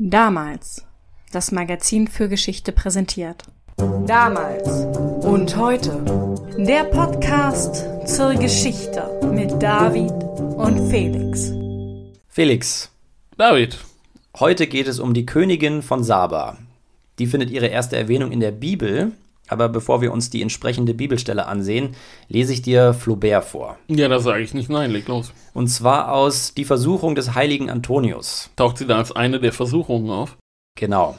Damals. Das Magazin für Geschichte präsentiert. Damals und heute. Der Podcast zur Geschichte mit David und Felix. Felix, David, heute geht es um die Königin von Saba. Die findet ihre erste Erwähnung in der Bibel, aber bevor wir uns die entsprechende Bibelstelle ansehen, lese ich dir Flaubert vor. ja, da sage ich nicht nein, leg los. Und zwar aus Die Versuchung des heiligen Antonius. Taucht sie da als eine der Versuchungen auf? Genau.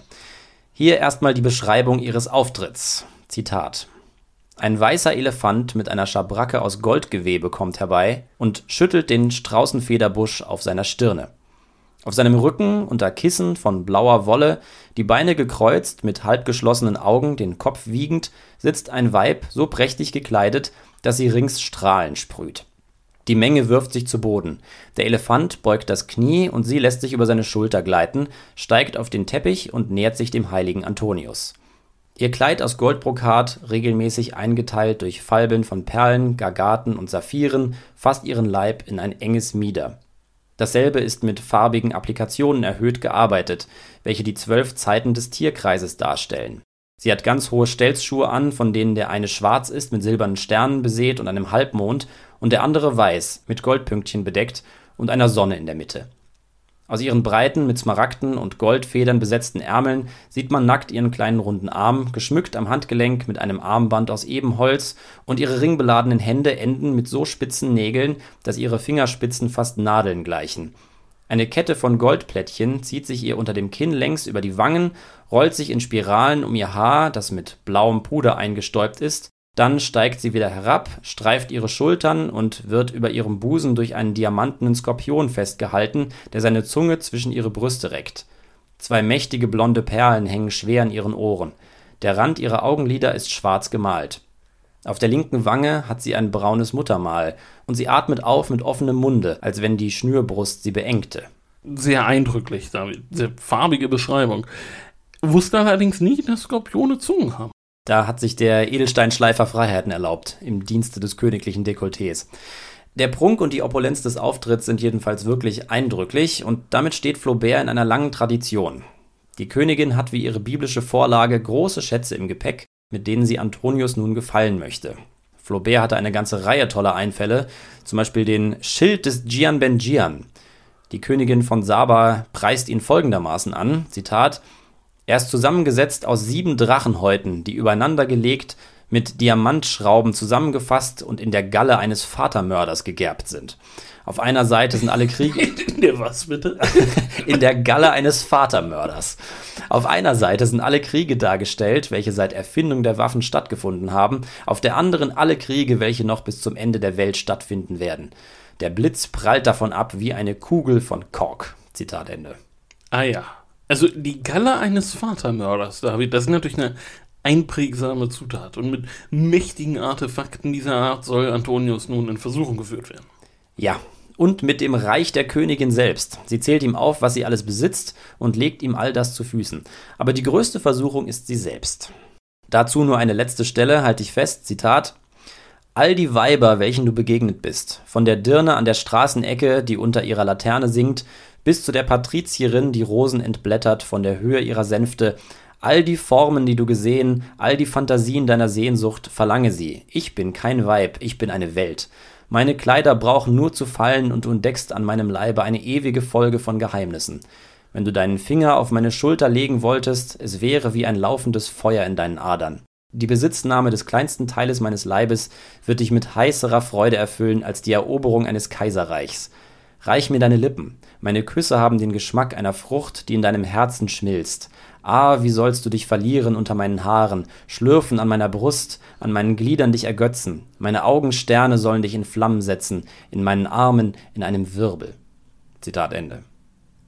Hier erstmal die Beschreibung ihres Auftritts. Zitat. Ein weißer Elefant mit einer Schabracke aus Goldgewebe kommt herbei und schüttelt den Straußenfederbusch auf seiner Stirne. Auf seinem Rücken unter Kissen von blauer Wolle, die Beine gekreuzt, mit halbgeschlossenen Augen, den Kopf wiegend, sitzt ein Weib so prächtig gekleidet, dass sie rings Strahlen sprüht. Die Menge wirft sich zu Boden. Der Elefant beugt das Knie und sie lässt sich über seine Schulter gleiten, steigt auf den Teppich und nähert sich dem heiligen Antonius. Ihr Kleid aus Goldbrokat, regelmäßig eingeteilt durch Falben von Perlen, Gagaten und Saphiren, fasst ihren Leib in ein enges Mieder. Dasselbe ist mit farbigen Applikationen erhöht gearbeitet, welche die zwölf Zeiten des Tierkreises darstellen. Sie hat ganz hohe Stelzschuhe an, von denen der eine schwarz ist, mit silbernen Sternen besät und einem Halbmond, und der andere weiß, mit Goldpünktchen bedeckt und einer Sonne in der Mitte. Aus ihren breiten, mit Smaragden und Goldfedern besetzten Ärmeln sieht man nackt ihren kleinen runden Arm, geschmückt am Handgelenk mit einem Armband aus Ebenholz, und ihre ringbeladenen Hände enden mit so spitzen Nägeln, dass ihre Fingerspitzen fast Nadeln gleichen. Eine Kette von Goldplättchen zieht sich ihr unter dem Kinn längs über die Wangen, rollt sich in Spiralen um ihr Haar, das mit blauem Puder eingestäubt ist, dann steigt sie wieder herab, streift ihre Schultern und wird über ihrem Busen durch einen diamantenen Skorpion festgehalten, der seine Zunge zwischen ihre Brüste reckt. Zwei mächtige blonde Perlen hängen schwer an ihren Ohren. Der Rand ihrer Augenlider ist schwarz gemalt. Auf der linken Wange hat sie ein braunes Muttermal und sie atmet auf mit offenem Munde, als wenn die Schnürbrust sie beengte. Sehr eindrücklich, David. Sehr farbige Beschreibung. Wusste allerdings nicht, dass Skorpione Zungen haben. Da hat sich der Edelsteinschleifer Freiheiten erlaubt, im Dienste des königlichen Dekolletés. Der Prunk und die Opulenz des Auftritts sind jedenfalls wirklich eindrücklich und damit steht Flaubert in einer langen Tradition. Die Königin hat wie ihre biblische Vorlage große Schätze im Gepäck, mit denen sie Antonius nun gefallen möchte. Flaubert hatte eine ganze Reihe toller Einfälle, zum Beispiel den Schild des Gian Ben Gian. Die Königin von Saba preist ihn folgendermaßen an, Zitat, er ist zusammengesetzt aus sieben Drachenhäuten, die übereinander gelegt, mit Diamantschrauben zusammengefasst und in der Galle eines Vatermörders gegerbt sind. Auf einer Seite sind alle Kriege In der was bitte? in der Galle eines Vatermörders. Auf einer Seite sind alle Kriege dargestellt, welche seit Erfindung der Waffen stattgefunden haben, auf der anderen alle Kriege, welche noch bis zum Ende der Welt stattfinden werden. Der Blitz prallt davon ab wie eine Kugel von Kork. Zitat Ende. Ah ja. Also die Galle eines Vatermörders, David, das ist natürlich eine einprägsame Zutat. Und mit mächtigen Artefakten dieser Art soll Antonius nun in Versuchung geführt werden. Ja, und mit dem Reich der Königin selbst. Sie zählt ihm auf, was sie alles besitzt und legt ihm all das zu Füßen. Aber die größte Versuchung ist sie selbst. Dazu nur eine letzte Stelle, halte ich fest, Zitat. All die Weiber, welchen du begegnet bist, von der Dirne an der Straßenecke, die unter ihrer Laterne singt, bis zu der Patrizierin, die Rosen entblättert von der Höhe ihrer Sänfte, all die Formen, die du gesehen, all die Fantasien deiner Sehnsucht, verlange sie. Ich bin kein Weib, ich bin eine Welt. Meine Kleider brauchen nur zu fallen und du entdeckst an meinem Leibe eine ewige Folge von Geheimnissen. Wenn du deinen Finger auf meine Schulter legen wolltest, es wäre wie ein laufendes Feuer in deinen Adern. Die Besitznahme des kleinsten Teiles meines Leibes wird dich mit heißerer Freude erfüllen als die Eroberung eines Kaiserreichs. Reich mir deine Lippen, meine Küsse haben den Geschmack einer Frucht, die in deinem Herzen schmilzt. Ah, wie sollst du dich verlieren unter meinen Haaren, schlürfen an meiner Brust, an meinen Gliedern dich ergötzen. Meine Augensterne sollen dich in Flammen setzen, in meinen Armen in einem Wirbel. Zitat Ende.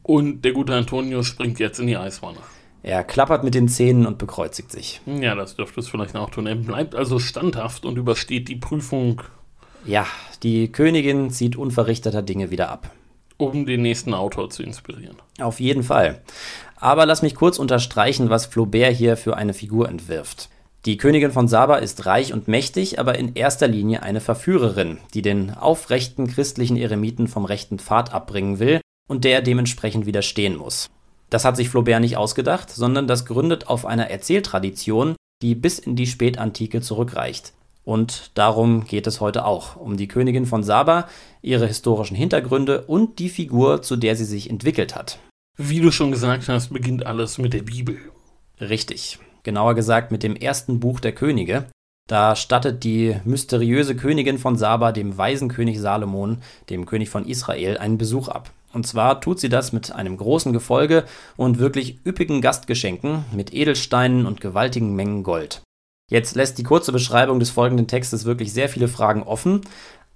Und der gute Antonius springt jetzt in die Eiswanne. Er klappert mit den Zähnen und bekreuzigt sich. Ja, das dürfte es vielleicht auch tun. Er bleibt also standhaft und übersteht die Prüfung, Ja, die Königin zieht unverrichteter Dinge wieder ab. Um den nächsten Autor zu inspirieren. Auf jeden Fall. Aber lass mich kurz unterstreichen, was Flaubert hier für eine Figur entwirft. Die Königin von Saba ist reich und mächtig, aber in erster Linie eine Verführerin, die den aufrechten christlichen Eremiten vom rechten Pfad abbringen will und der dementsprechend widerstehen muss. Das hat sich Flaubert nicht ausgedacht, sondern das gründet auf einer Erzähltradition, die bis in die Spätantike zurückreicht. Und darum geht es heute auch, um die Königin von Saba, ihre historischen Hintergründe und die Figur, zu der sie sich entwickelt hat. Wie du schon gesagt hast, beginnt alles mit der Bibel. Richtig. Genauer gesagt mit dem ersten Buch der Könige. Da stattet die mysteriöse Königin von Saba dem weisen König Salomon, dem König von Israel, einen Besuch ab. Und zwar tut sie das mit einem großen Gefolge und wirklich üppigen Gastgeschenken mit Edelsteinen und gewaltigen Mengen Gold. Jetzt lässt die kurze Beschreibung des folgenden Textes wirklich sehr viele Fragen offen,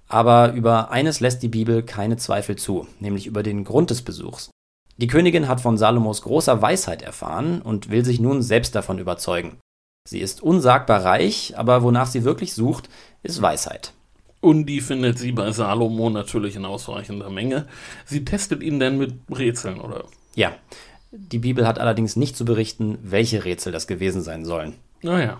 aber über eines lässt die Bibel keine Zweifel zu, nämlich über den Grund des Besuchs. Die Königin hat von Salomos großer Weisheit erfahren und will sich nun selbst davon überzeugen. Sie ist unsagbar reich, aber wonach sie wirklich sucht, ist Weisheit. Und die findet sie bei Salomo natürlich in ausreichender Menge. Sie testet ihn denn mit Rätseln, oder? Ja. Die Bibel hat allerdings nicht zu berichten, welche Rätsel das gewesen sein sollen. Naja.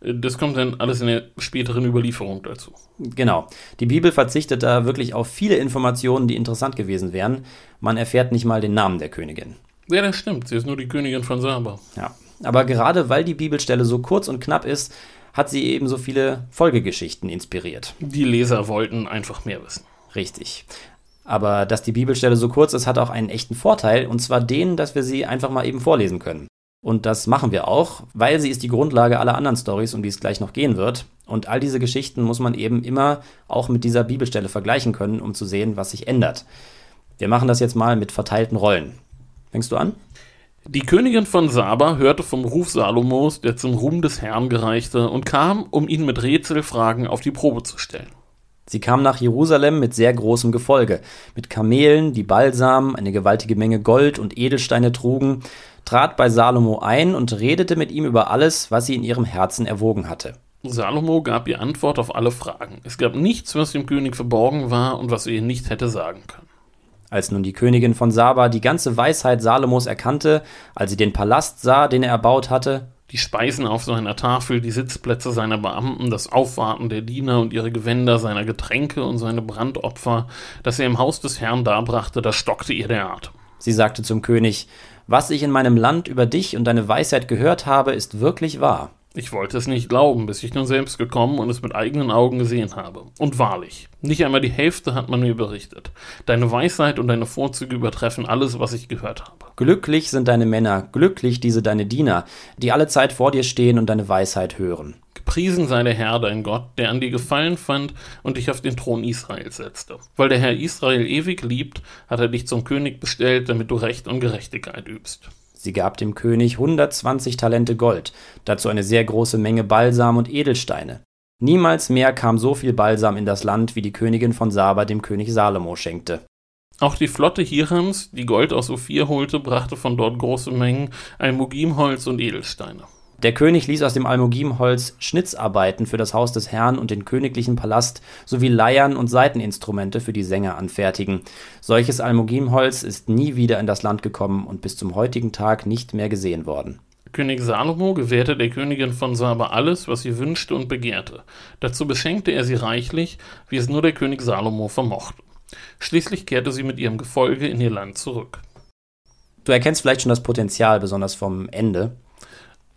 Das kommt dann alles in der späteren Überlieferung dazu. Genau. Die Bibel verzichtet da wirklich auf viele Informationen, die interessant gewesen wären. Man erfährt nicht mal den Namen der Königin. Ja, das stimmt. Sie ist nur die Königin von Saba. Ja. Aber gerade weil die Bibelstelle so kurz und knapp ist, hat sie eben so viele Folgegeschichten inspiriert. Die Leser wollten einfach mehr wissen. Richtig. Aber dass die Bibelstelle so kurz ist, hat auch einen echten Vorteil, und zwar den, dass wir sie einfach mal eben vorlesen können. Und das machen wir auch, weil sie ist die Grundlage aller anderen Stories, um die es gleich noch gehen wird. Und all diese Geschichten muss man eben immer auch mit dieser Bibelstelle vergleichen können, um zu sehen, was sich ändert. Wir machen das jetzt mal mit verteilten Rollen. Fängst du an? Die Königin von Saba hörte vom Ruf Salomos, der zum Ruhm des Herrn gereichte, und kam, um ihn mit Rätselfragen auf die Probe zu stellen. Sie kam nach Jerusalem mit sehr großem Gefolge, mit Kamelen, die Balsam, eine gewaltige Menge Gold und Edelsteine trugen, trat bei Salomo ein und redete mit ihm über alles, was sie in ihrem Herzen erwogen hatte. Salomo gab ihr Antwort auf alle Fragen. Es gab nichts, was dem König verborgen war und was er ihr nicht hätte sagen können. Als nun die Königin von Saba die ganze Weisheit Salomos erkannte, als sie den Palast sah, den er erbaut hatte, die Speisen auf seiner Tafel, die Sitzplätze seiner Beamten, das Aufwarten der Diener und ihre Gewänder, seiner Getränke und seine Brandopfer, das er im Haus des Herrn darbrachte, da stockte ihr der Atem. Sie sagte zum König, was ich in meinem Land über dich und deine Weisheit gehört habe, ist wirklich wahr. Ich wollte es nicht glauben, bis ich nun selbst gekommen und es mit eigenen Augen gesehen habe. Und wahrlich, nicht einmal die Hälfte hat man mir berichtet. Deine Weisheit und deine Vorzüge übertreffen alles, was ich gehört habe. Glücklich sind deine Männer, glücklich diese deine Diener, die alle Zeit vor dir stehen und deine Weisheit hören. Gepriesen sei der Herr, dein Gott, der an dir gefallen fand und dich auf den Thron Israels setzte. Weil der Herr Israel ewig liebt, hat er dich zum König bestellt, damit du Recht und Gerechtigkeit übst. Sie gab dem König 120 Talente Gold, dazu eine sehr große Menge Balsam und Edelsteine. Niemals mehr kam so viel Balsam in das Land, wie die Königin von Saba dem König Salomo schenkte. Auch die Flotte Hirams, die Gold aus Ophir holte, brachte von dort große Mengen Almugimholz und Edelsteine. Der König ließ aus dem Almugimholz Schnitzarbeiten für das Haus des Herrn und den königlichen Palast sowie Leiern und Saiteninstrumente für die Sänger anfertigen. Solches Almugimholz ist nie wieder in das Land gekommen und bis zum heutigen Tag nicht mehr gesehen worden. König Salomo gewährte der Königin von Saba alles, was sie wünschte und begehrte. Dazu beschenkte er sie reichlich, wie es nur der König Salomo vermochte. Schließlich kehrte sie mit ihrem Gefolge in ihr Land zurück. Du erkennst vielleicht schon das Potenzial, besonders vom Ende.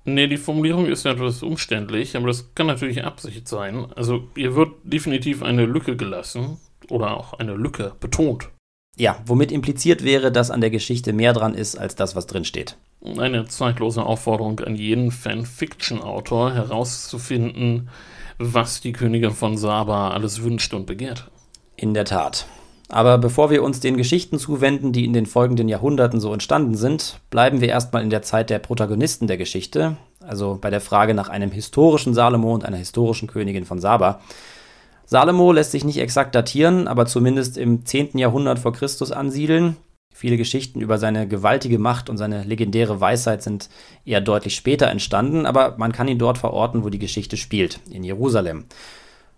Nee, die Formulierung ist etwas umständlich, aber das kann natürlich Absicht sein. Also, ihr wird definitiv eine Lücke gelassen oder auch eine Lücke betont. Ja, womit impliziert wäre, dass an der Geschichte mehr dran ist als das, was drin steht. Eine zeitlose Aufforderung an jeden Fanfiction-Autor herauszufinden, was die Königin von Saba alles wünscht und begehrt. In der Tat. Aber bevor wir uns den Geschichten zuwenden, die in den folgenden Jahrhunderten so entstanden sind, bleiben wir erstmal in der Zeit der Protagonisten der Geschichte, also bei der Frage nach einem historischen Salomo und einer historischen Königin von Saba. Salomo lässt sich nicht exakt datieren, aber zumindest im 10. Jahrhundert vor Christus ansiedeln. Viele Geschichten über seine gewaltige Macht und seine legendäre Weisheit sind eher deutlich später entstanden, aber man kann ihn dort verorten, wo die Geschichte spielt, in Jerusalem.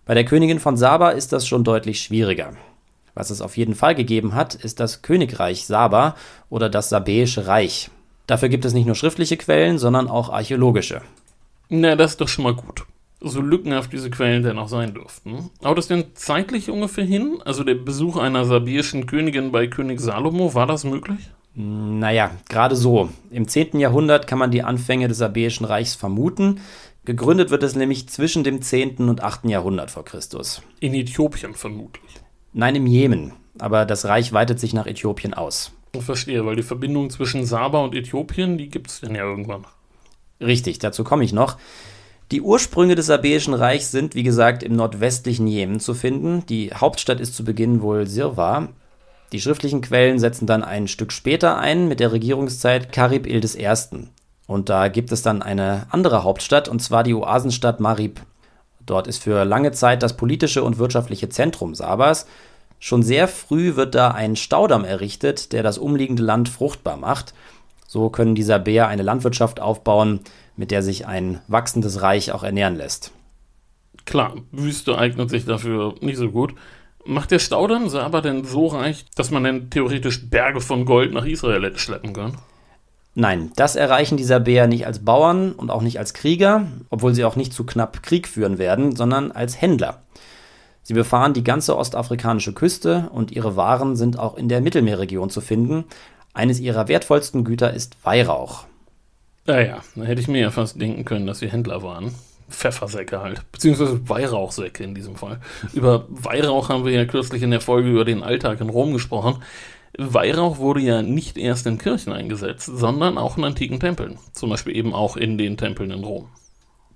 Bei der Königin von Saba ist das schon deutlich schwieriger. Was es auf jeden Fall gegeben hat, ist das Königreich Saba oder das Sabäische Reich. Dafür gibt es nicht nur schriftliche Quellen, sondern auch archäologische. Na, das ist doch schon mal gut. So lückenhaft diese Quellen denn auch sein dürften. Haut das denn zeitlich ungefähr hin? Also der Besuch einer sabirischen Königin bei König Salomo, war das möglich? Naja, gerade so. Im 10. Jahrhundert kann man die Anfänge des Sabäischen Reichs vermuten. Gegründet wird es nämlich zwischen dem 10. und 8. Jahrhundert vor Christus. In Äthiopien vermutlich. Nein, im Jemen. Aber das Reich weitet sich nach Äthiopien aus. Ich verstehe, weil die Verbindung zwischen Saba und Äthiopien, die gibt es denn ja irgendwann. Richtig, dazu komme ich noch. Die Ursprünge des Sabäischen Reichs sind, wie gesagt, im nordwestlichen Jemen zu finden. Die Hauptstadt ist zu Beginn wohl Sirwa. Die schriftlichen Quellen setzen dann ein Stück später ein mit der Regierungszeit Karib Il I. Und da gibt es dann eine andere Hauptstadt, und zwar die Oasenstadt Marib. Dort ist für lange Zeit das politische und wirtschaftliche Zentrum Sabas. Schon sehr früh wird da ein Staudamm errichtet, der das umliegende Land fruchtbar macht. So können die Sabäer eine Landwirtschaft aufbauen, mit der sich ein wachsendes Reich auch ernähren lässt. Klar, Wüste eignet sich dafür nicht so gut. Macht der Staudamm Saba denn so reich, dass man denn theoretisch Berge von Gold nach Israel schleppen können? Nein, das erreichen die Sabäer nicht als Bauern und auch nicht als Krieger, obwohl sie auch nicht zu knapp Krieg führen werden, sondern als Händler. Sie befahren die ganze ostafrikanische Küste und ihre Waren sind auch in der Mittelmeerregion zu finden. Eines ihrer wertvollsten Güter ist Weihrauch. Naja, da hätte ich mir ja fast denken können, dass sie Händler waren. Pfeffersäcke halt, beziehungsweise Weihrauchsäcke in diesem Fall. Über Weihrauch haben wir ja kürzlich in der Folge über den Alltag in Rom gesprochen. Weihrauch wurde ja nicht erst in Kirchen eingesetzt, sondern auch in antiken Tempeln. Zum Beispiel eben auch in den Tempeln in Rom.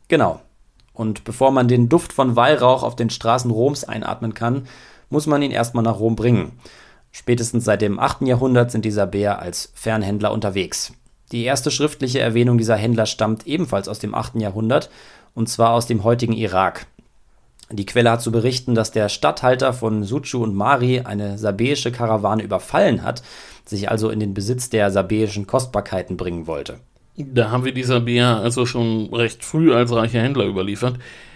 Genau. Und bevor man den Duft von Weihrauch auf den Straßen Roms einatmen kann, muss man ihn erstmal nach Rom bringen. Spätestens seit dem 8. Jahrhundert sind die Sabäer als Fernhändler unterwegs. Die erste schriftliche Erwähnung dieser Händler stammt ebenfalls aus dem 8. Jahrhundert, und zwar aus dem heutigen Irak. Die Quelle hat zu berichten, dass der Statthalter von Suchu und Mari eine sabäische Karawane überfallen hat, sich also in den Besitz der sabäischen Kostbarkeiten bringen wollte. Da haben wir die Sabäer also schon recht früh als reiche Händler überliefert.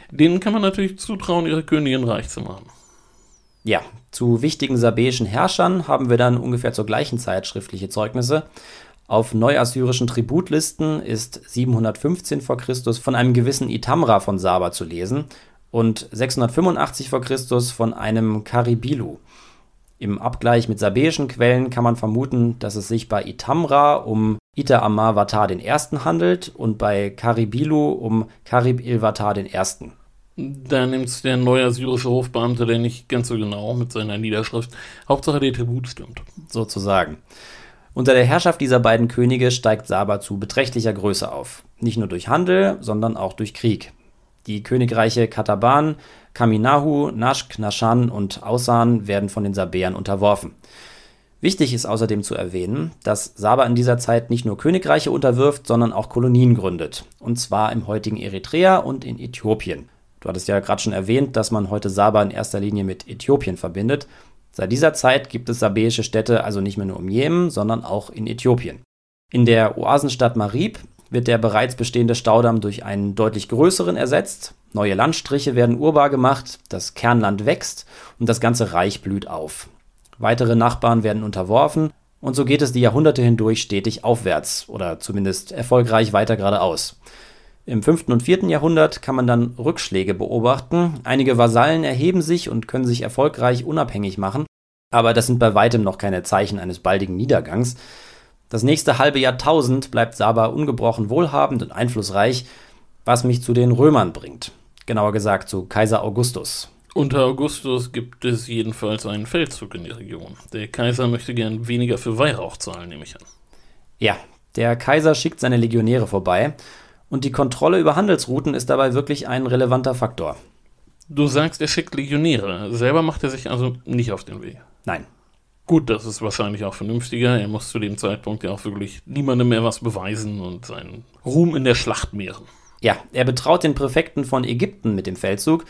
Denen kann man natürlich zutrauen, ihre Königin reich zu machen. Ja, zu wichtigen sabäischen Herrschern haben wir dann ungefähr zur gleichen Zeit schriftliche Zeugnisse. Auf neuassyrischen Tributlisten ist 715 v. Chr. von einem gewissen Itamra von Saba zu lesen und 685 v. Chr. von einem Karibilu. Im Abgleich mit sabäischen Quellen kann man vermuten, dass es sich bei Itamra um Ita Amar Vatar I. handelt und bei Karibilu um Karib il-Vatar I. Da nimmt der neue assyrische Hofbeamte der nicht ganz so genau mit seiner Niederschrift. Hauptsache der Tribut stimmt. Sozusagen. Unter der Herrschaft dieser beiden Könige steigt Saba zu beträchtlicher Größe auf. Nicht nur durch Handel, sondern auch durch Krieg. Die Königreiche Kataban, Kaminahu, Nashk, Nashan und Ausan werden von den Sabäern unterworfen. Wichtig ist außerdem zu erwähnen, dass Saba in dieser Zeit nicht nur Königreiche unterwirft, sondern auch Kolonien gründet. Und zwar im heutigen Eritrea und in Äthiopien. Du hattest ja gerade schon erwähnt, dass man heute Saba in erster Linie mit Äthiopien verbindet. Seit dieser Zeit gibt es sabäische Städte also nicht mehr nur im Jemen, sondern auch in Äthiopien. In der Oasenstadt Marib wird der bereits bestehende Staudamm durch einen deutlich größeren ersetzt. Neue Landstriche werden urbar gemacht, das Kernland wächst und das ganze Reich blüht auf. Weitere Nachbarn werden unterworfen und so geht es die Jahrhunderte hindurch stetig aufwärts oder zumindest erfolgreich weiter geradeaus. Im 5. und 4. Jahrhundert kann man dann Rückschläge beobachten. Einige Vasallen erheben sich und können sich erfolgreich unabhängig machen, aber das sind bei weitem noch keine Zeichen eines baldigen Niedergangs. Das nächste halbe Jahrtausend bleibt Saba ungebrochen wohlhabend und einflussreich, was mich zu den Römern bringt. Genauer gesagt zu Kaiser Augustus. Unter Augustus gibt es jedenfalls einen Feldzug in die Region. Der Kaiser möchte gern weniger für Weihrauch zahlen, nehme ich an. Ja, der Kaiser schickt seine Legionäre vorbei und die Kontrolle über Handelsrouten ist dabei wirklich ein relevanter Faktor. Du sagst, er schickt Legionäre. Selber macht er sich also nicht auf den Weg. Nein. Gut, das ist wahrscheinlich auch vernünftiger. Er muss zu dem Zeitpunkt ja auch wirklich niemandem mehr was beweisen und seinen Ruhm in der Schlacht mehren. Ja, er betraut den Präfekten von Ägypten mit dem Feldzug.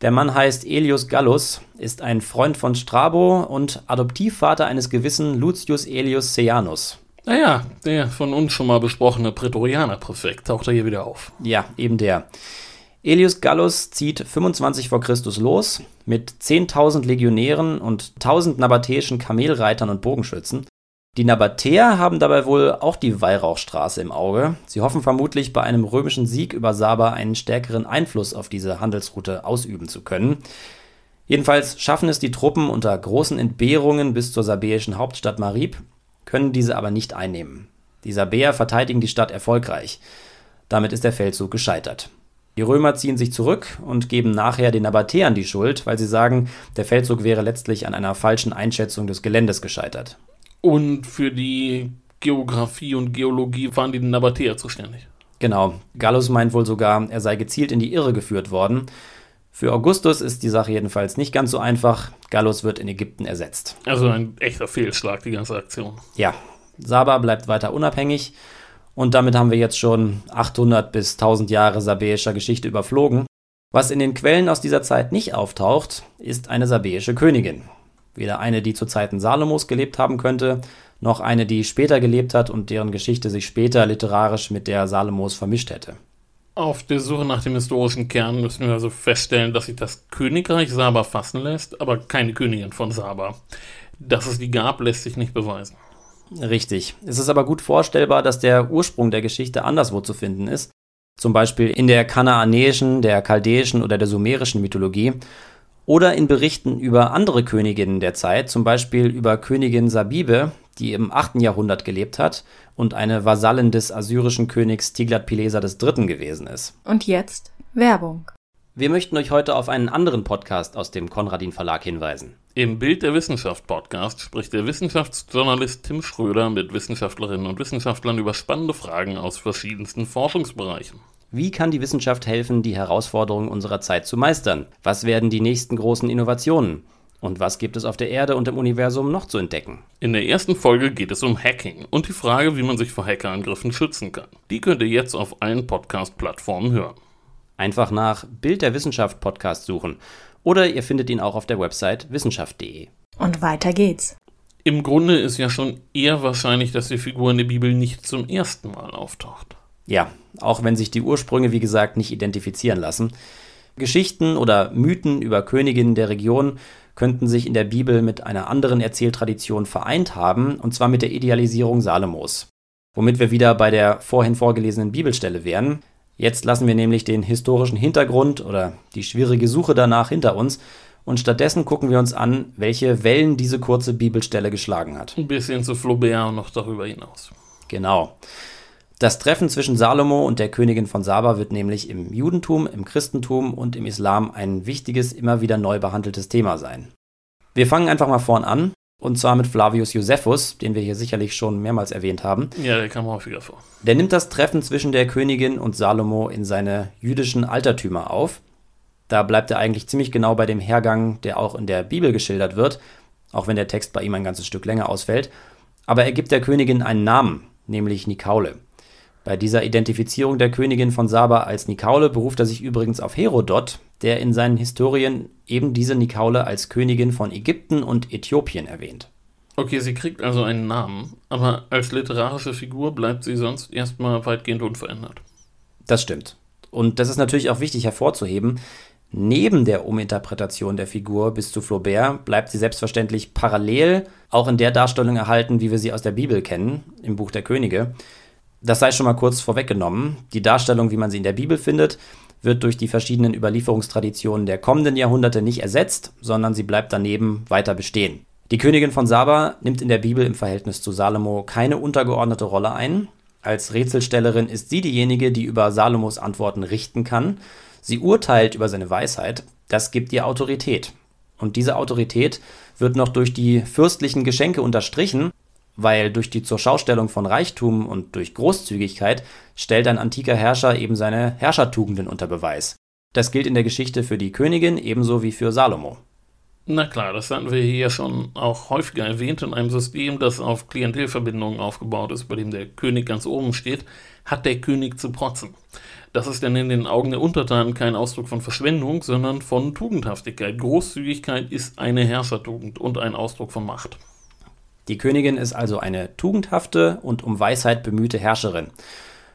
Der Mann heißt Elius Gallus, ist ein Freund von Strabo und Adoptivvater eines gewissen Lucius Elius Sejanus. Naja, der von uns schon mal besprochene Prätorianer-Präfekt taucht er hier wieder auf. Ja, eben der. Elius Gallus zieht 25 vor Christus los mit 10.000 Legionären und 1.000 nabatäischen Kamelreitern und Bogenschützen. Die Nabatäer haben dabei wohl auch die Weihrauchstraße im Auge. Sie hoffen vermutlich bei einem römischen Sieg über Saba einen stärkeren Einfluss auf diese Handelsroute ausüben zu können. Jedenfalls schaffen es die Truppen unter großen Entbehrungen bis zur sabäischen Hauptstadt Marib können diese aber nicht einnehmen. Die Sabäer verteidigen die Stadt erfolgreich. Damit ist der Feldzug gescheitert. Die Römer ziehen sich zurück und geben nachher den Nabatäern die Schuld, weil sie sagen, der Feldzug wäre letztlich an einer falschen Einschätzung des Geländes gescheitert. Und für die Geografie und Geologie waren die Nabatäer zuständig. Genau. Gallus meint wohl sogar, er sei gezielt in die Irre geführt worden. Für Augustus ist die Sache jedenfalls nicht ganz so einfach. Gallus wird in Ägypten ersetzt. Also ein echter Fehlschlag, die ganze Aktion. Ja, Saba bleibt weiter unabhängig und damit haben wir jetzt schon 800 bis 1000 Jahre sabäischer Geschichte überflogen. Was in den Quellen aus dieser Zeit nicht auftaucht, ist eine sabäische Königin. Weder eine, die zu Zeiten Salomos gelebt haben könnte, noch eine, die später gelebt hat und deren Geschichte sich später literarisch mit der Salomos vermischt hätte. Auf der Suche nach dem historischen Kern müssen wir also feststellen, dass sich das Königreich Saba fassen lässt, aber keine Königin von Saba. Dass es die gab, lässt sich nicht beweisen. Richtig. Es ist aber gut vorstellbar, dass der Ursprung der Geschichte anderswo zu finden ist. Zum Beispiel in der kanaanäischen, der chaldäischen oder der sumerischen Mythologie. Oder in Berichten über andere Königinnen der Zeit, zum Beispiel über Königin Sabibe, die im 8. Jahrhundert gelebt hat und eine Vasallin des assyrischen Königs Tiglat-Pileser III. gewesen ist. Und jetzt Werbung. Wir möchten euch heute auf einen anderen Podcast aus dem Konradin Verlag hinweisen. Im Bild der Wissenschaft Podcast spricht der Wissenschaftsjournalist Tim Schröder mit Wissenschaftlerinnen und Wissenschaftlern über spannende Fragen aus verschiedensten Forschungsbereichen. Wie kann die Wissenschaft helfen, die Herausforderungen unserer Zeit zu meistern? Was werden die nächsten großen Innovationen? Und was gibt es auf der Erde und im Universum noch zu entdecken? In der ersten Folge geht es um Hacking und die Frage, wie man sich vor Hackerangriffen schützen kann. Die könnt ihr jetzt auf allen Podcast-Plattformen hören. Einfach nach Bild der Wissenschaft Podcast suchen oder ihr findet ihn auch auf der Website wissenschaft.de. Und weiter geht's. Im Grunde ist ja schon eher wahrscheinlich, dass die Figur in der Bibel nicht zum ersten Mal auftaucht. Ja, auch wenn sich die Ursprünge, wie gesagt, nicht identifizieren lassen. Geschichten oder Mythen über Königinnen der Region könnten sich in der Bibel mit einer anderen Erzähltradition vereint haben, und zwar mit der Idealisierung Salomos. Womit wir wieder bei der vorhin vorgelesenen Bibelstelle wären. Jetzt lassen wir nämlich den historischen Hintergrund oder die schwierige Suche danach hinter uns und stattdessen gucken wir uns an, welche Wellen diese kurze Bibelstelle geschlagen hat. Ein bisschen zu Flaubert und noch darüber hinaus. Genau. Das Treffen zwischen Salomo und der Königin von Saba wird nämlich im Judentum, im Christentum und im Islam ein wichtiges, immer wieder neu behandeltes Thema sein. Wir fangen einfach mal vorn an und zwar mit Flavius Josephus, den wir hier sicherlich schon mehrmals erwähnt haben. Ja, der kam häufiger vor. Der nimmt das Treffen zwischen der Königin und Salomo in seine jüdischen Altertümer auf. Da bleibt er eigentlich ziemlich genau bei dem Hergang, der auch in der Bibel geschildert wird, auch wenn der Text bei ihm ein ganzes Stück länger ausfällt. Aber er gibt der Königin einen Namen, nämlich Nikaule. Bei dieser Identifizierung der Königin von Saba als Nikaule beruft er sich übrigens auf Herodot, der in seinen Historien eben diese Nikaule als Königin von Ägypten und Äthiopien erwähnt. Okay, sie kriegt also einen Namen, aber als literarische Figur bleibt sie sonst erstmal weitgehend unverändert. Das stimmt. Und das ist natürlich auch wichtig hervorzuheben. Neben der Uminterpretation der Figur bis zu Flaubert bleibt sie selbstverständlich parallel auch in der Darstellung erhalten, wie wir sie aus der Bibel kennen, im Buch der Könige. Das sei schon mal kurz vorweggenommen. Die Darstellung, wie man sie in der Bibel findet, wird durch die verschiedenen Überlieferungstraditionen der kommenden Jahrhunderte nicht ersetzt, sondern sie bleibt daneben weiter bestehen. Die Königin von Saba nimmt in der Bibel im Verhältnis zu Salomo keine untergeordnete Rolle ein. Als Rätselstellerin ist sie diejenige, die über Salomos Antworten richten kann. Sie urteilt über seine Weisheit. Das gibt ihr Autorität. Und diese Autorität wird noch durch die fürstlichen Geschenke unterstrichen, weil durch die Zurschaustellung von Reichtum und durch Großzügigkeit stellt ein antiker Herrscher eben seine Herrschertugenden unter Beweis. Das gilt in der Geschichte für die Königin ebenso wie für Salomo. Na klar, das hatten wir hier schon auch häufiger erwähnt. In einem System, das auf Klientelverbindungen aufgebaut ist, bei dem der König ganz oben steht, hat der König zu protzen. Das ist dann in den Augen der Untertanen kein Ausdruck von Verschwendung, sondern von Tugendhaftigkeit. Großzügigkeit ist eine Herrschertugend und ein Ausdruck von Macht. Die Königin ist also eine tugendhafte und um Weisheit bemühte Herrscherin.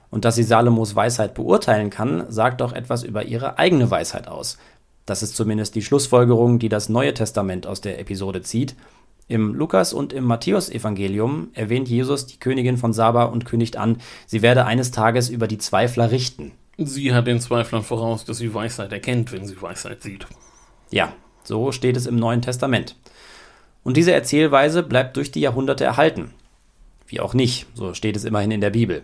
Und dass sie Salomos Weisheit beurteilen kann, sagt auch etwas über ihre eigene Weisheit aus. Das ist zumindest die Schlussfolgerung, die das Neue Testament aus der Episode zieht. Im Lukas- und im Matthäusevangelium erwähnt Jesus die Königin von Saba und kündigt an, sie werde eines Tages über die Zweifler richten. Sie hat den Zweiflern voraus, dass sie Weisheit erkennt, wenn sie Weisheit sieht. Ja, so steht es im Neuen Testament. Und diese Erzählweise bleibt durch die Jahrhunderte erhalten. Wie auch nicht, so steht es immerhin in der Bibel.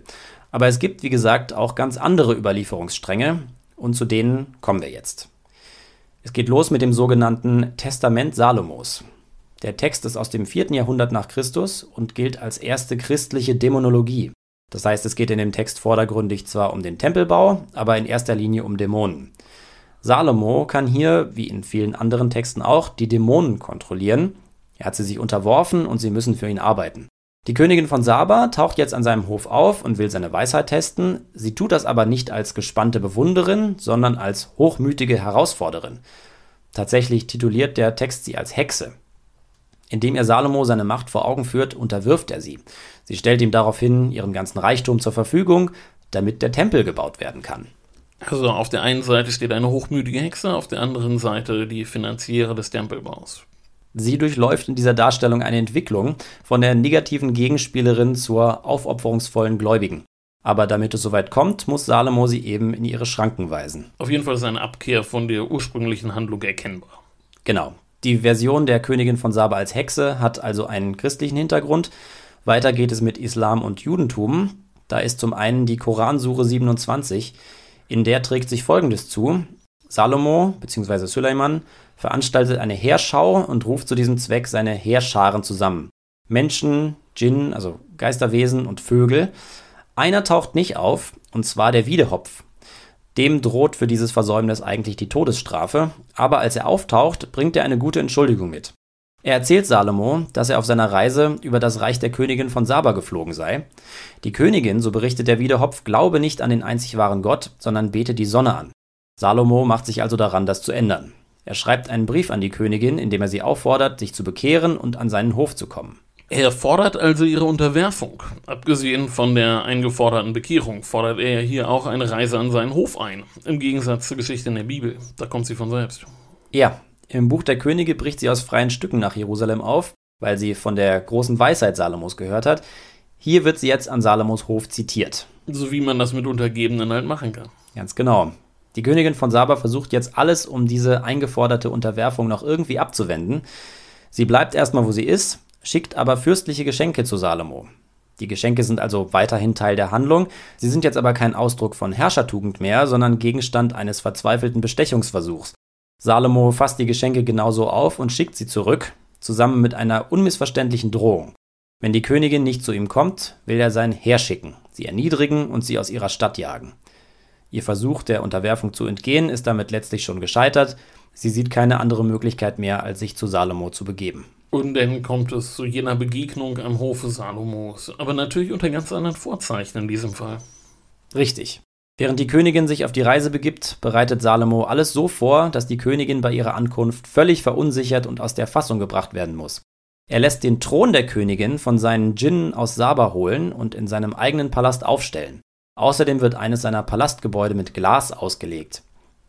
Aber es gibt, wie gesagt, auch ganz andere Überlieferungsstränge und zu denen kommen wir jetzt. Es geht los mit dem sogenannten Testament Salomos. Der Text ist aus dem 4. Jahrhundert nach Christus und gilt als erste christliche Dämonologie. Das heißt, es geht in dem Text vordergründig zwar um den Tempelbau, aber in erster Linie um Dämonen. Salomo kann hier, wie in vielen anderen Texten auch, die Dämonen kontrollieren. Er hat sie sich unterworfen und sie müssen für ihn arbeiten. Die Königin von Saba taucht jetzt an seinem Hof auf und will seine Weisheit testen. Sie tut das aber nicht als gespannte Bewunderin, sondern als hochmütige Herausforderin. Tatsächlich tituliert der Text sie als Hexe. Indem er Salomo seine Macht vor Augen führt, unterwirft er sie. Sie stellt ihm daraufhin ihren ganzen Reichtum zur Verfügung, damit der Tempel gebaut werden kann. Also auf der einen Seite steht eine hochmütige Hexe, auf der anderen Seite die Finanziere des Tempelbaus. Sie durchläuft in dieser Darstellung eine Entwicklung von der negativen Gegenspielerin zur aufopferungsvollen Gläubigen. Aber damit es soweit kommt, muss Salomo sie eben in ihre Schranken weisen. Auf jeden Fall ist eine Abkehr von der ursprünglichen Handlung erkennbar. Genau. Die Version der Königin von Saba als Hexe hat also einen christlichen Hintergrund. Weiter geht es mit Islam und Judentum. Da ist zum einen die Koransure 27, in der trägt sich folgendes zu: Salomo bzw. Suleiman veranstaltet eine Heerschau und ruft zu diesem Zweck seine Heerscharen zusammen. Menschen, Djinn, also Geisterwesen und Vögel. Einer taucht nicht auf, und zwar der Wiedehopf. Dem droht für dieses Versäumnis eigentlich die Todesstrafe, aber als er auftaucht, bringt er eine gute Entschuldigung mit. Er erzählt Salomo, dass er auf seiner Reise über das Reich der Königin von Saba geflogen sei. Die Königin, so berichtet der Wiedehopf, glaube nicht an den einzig wahren Gott, sondern bete die Sonne an. Salomo macht sich also daran, das zu ändern. Er schreibt einen Brief an die Königin, in dem er sie auffordert, sich zu bekehren und an seinen Hof zu kommen. Er fordert also ihre Unterwerfung. Abgesehen von der eingeforderten Bekehrung fordert er hier auch eine Reise an seinen Hof ein. Im Gegensatz zur Geschichte in der Bibel. Da kommt sie von selbst. Ja, im Buch der Könige bricht sie aus freien Stücken nach Jerusalem auf, weil sie von der großen Weisheit Salomos gehört hat. Hier wird sie jetzt an Salomos Hof zitiert. So wie man das mit Untergebenen halt machen kann. Ganz genau. Die Königin von Saba versucht jetzt alles, um diese eingeforderte Unterwerfung noch irgendwie abzuwenden. Sie bleibt erstmal, wo sie ist, schickt aber fürstliche Geschenke zu Salomo. Die Geschenke sind also weiterhin Teil der Handlung, sie sind jetzt aber kein Ausdruck von Herrschertugend mehr, sondern Gegenstand eines verzweifelten Bestechungsversuchs. Salomo fasst die Geschenke genauso auf und schickt sie zurück, zusammen mit einer unmissverständlichen Drohung. Wenn die Königin nicht zu ihm kommt, will er sein Heer schicken, sie erniedrigen und sie aus ihrer Stadt jagen. Ihr Versuch der Unterwerfung zu entgehen ist damit letztlich schon gescheitert. Sie sieht keine andere Möglichkeit mehr, als sich zu Salomo zu begeben. Und dann kommt es zu jener Begegnung am Hofe Salomos, aber natürlich unter ganz anderen Vorzeichen in diesem Fall. Richtig. Während die Königin sich auf die Reise begibt, bereitet Salomo alles so vor, dass die Königin bei ihrer Ankunft völlig verunsichert und aus der Fassung gebracht werden muss. Er lässt den Thron der Königin von seinen Djinnen aus Saba holen und in seinem eigenen Palast aufstellen. Außerdem wird eines seiner Palastgebäude mit Glas ausgelegt.